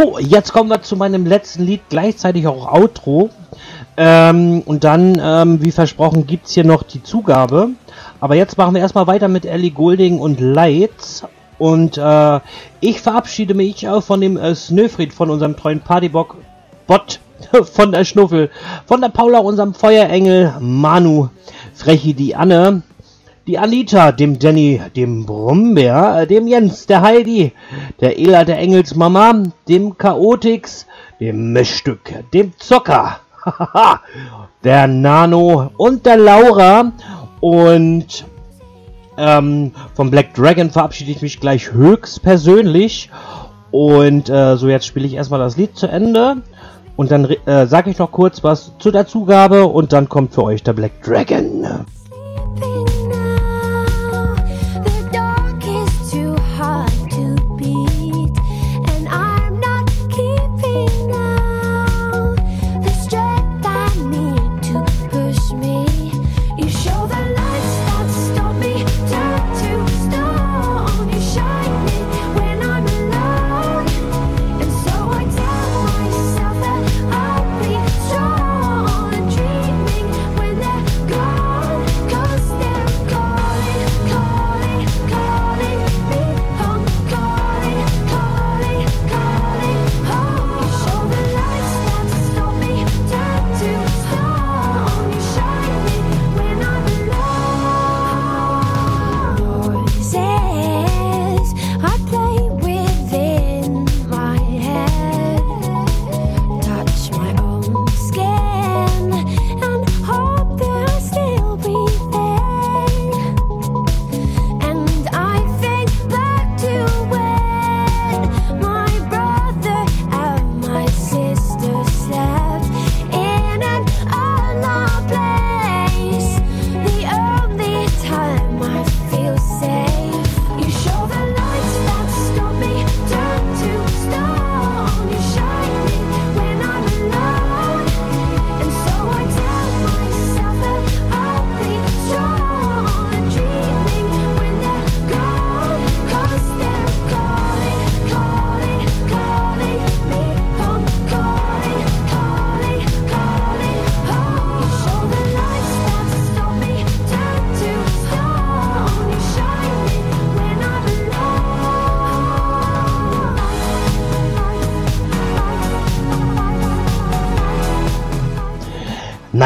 So, jetzt kommen wir zu meinem letzten Lied, gleichzeitig auch Outro. Ähm, und dann, ähm, wie versprochen, gibt's hier noch die Zugabe. Aber jetzt machen wir erstmal weiter mit Ellie Goulding und Lights. Und äh, ich verabschiede mich äh, von dem äh, Snöfried, von unserem treuen Partybock, Bot, [laughs] von der Schnuffel, von der Paula, unserem Feuerengel, Manu, Frechi, die Anne, die Anita, dem Danny, dem Brummbär, äh, dem Jens, der Heidi, der Ela, der Engelsmama, dem Chaotix, dem Mischstück, dem Zocker, der Nano und der Laura. Und ähm, vom Black Dragon verabschiede ich mich gleich höchstpersönlich. Und äh, so jetzt spiele ich erstmal das Lied zu Ende. Und dann äh, sage ich noch kurz was zu der Zugabe. Und dann kommt für euch der Black Dragon.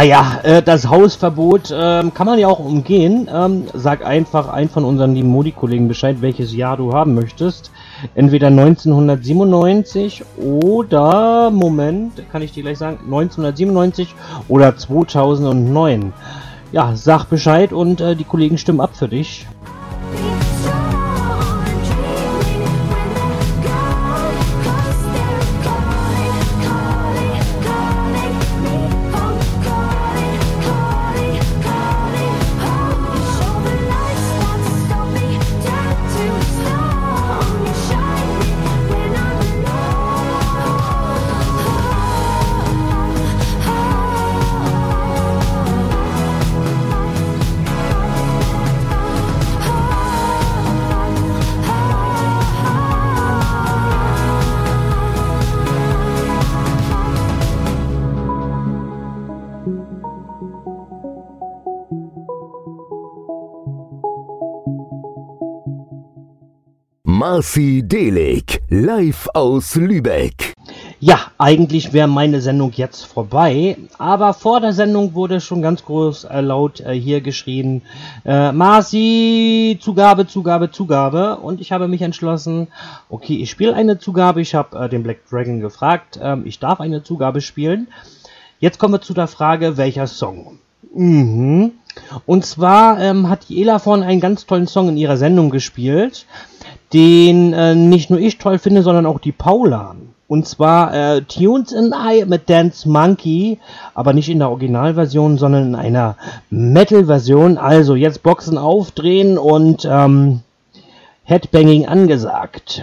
Naja, äh, das Hausverbot ähm, kann man ja auch umgehen. Ähm, sag einfach ein von unseren lieben Modi-Kollegen Bescheid, welches Jahr du haben möchtest. Entweder 1997 oder, Moment, kann ich dir gleich sagen, 1997 oder 2009. Ja, sag Bescheid und äh, die Kollegen stimmen ab für dich. Marci Delig, live aus Lübeck. Ja, eigentlich wäre meine Sendung jetzt vorbei, aber vor der Sendung wurde schon ganz groß äh, laut äh, hier geschrien, äh, Marci, Zugabe, Zugabe, Zugabe und ich habe mich entschlossen, okay, ich spiele eine Zugabe, ich habe äh, den Black Dragon gefragt, ähm, ich darf eine Zugabe spielen. Jetzt kommen wir zu der Frage, welcher Song? Mhm. Und zwar ähm, hat Ela vorhin einen ganz tollen Song in ihrer Sendung gespielt, den äh, nicht nur ich toll finde, sondern auch die Paula. Und zwar äh, Tunes in Eye mit Dance Monkey, aber nicht in der Originalversion, sondern in einer Metal-Version. Also jetzt Boxen aufdrehen und ähm, Headbanging angesagt.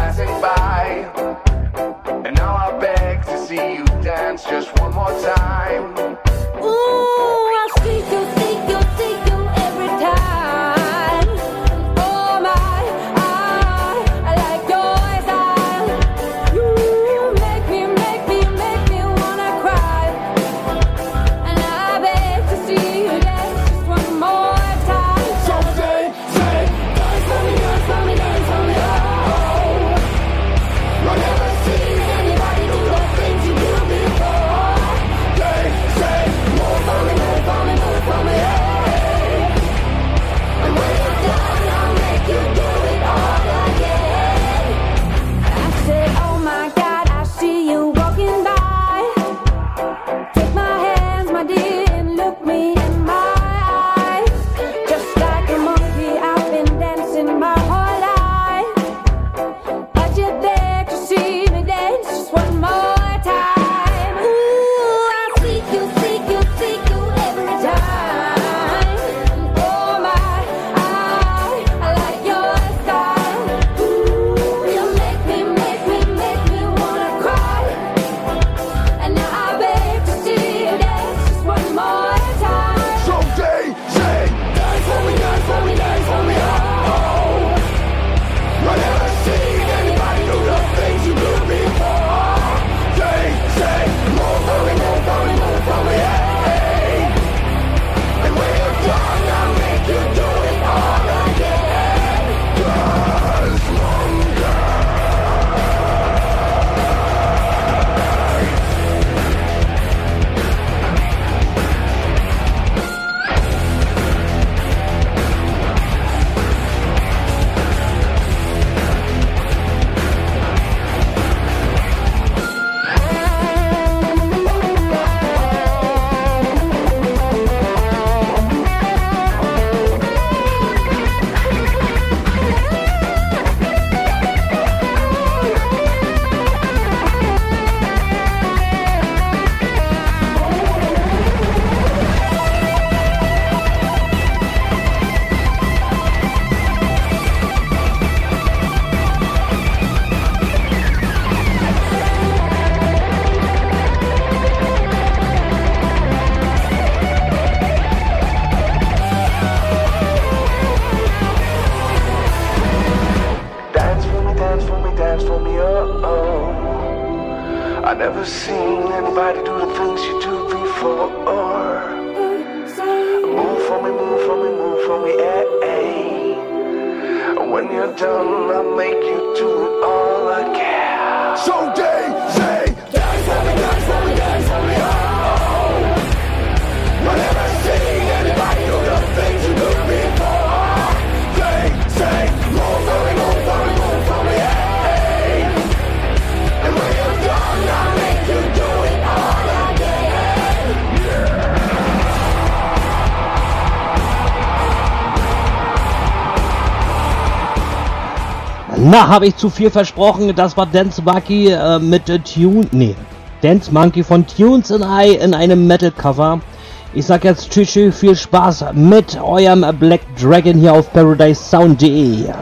Na, habe ich zu viel versprochen. Das war Dance Monkey äh, mit äh, Tune. Nee, Dance Monkey von Tunes and I in einem Metal Cover. Ich sag jetzt Tschüss, viel Spaß mit eurem Black Dragon hier auf ParadiseSound.de.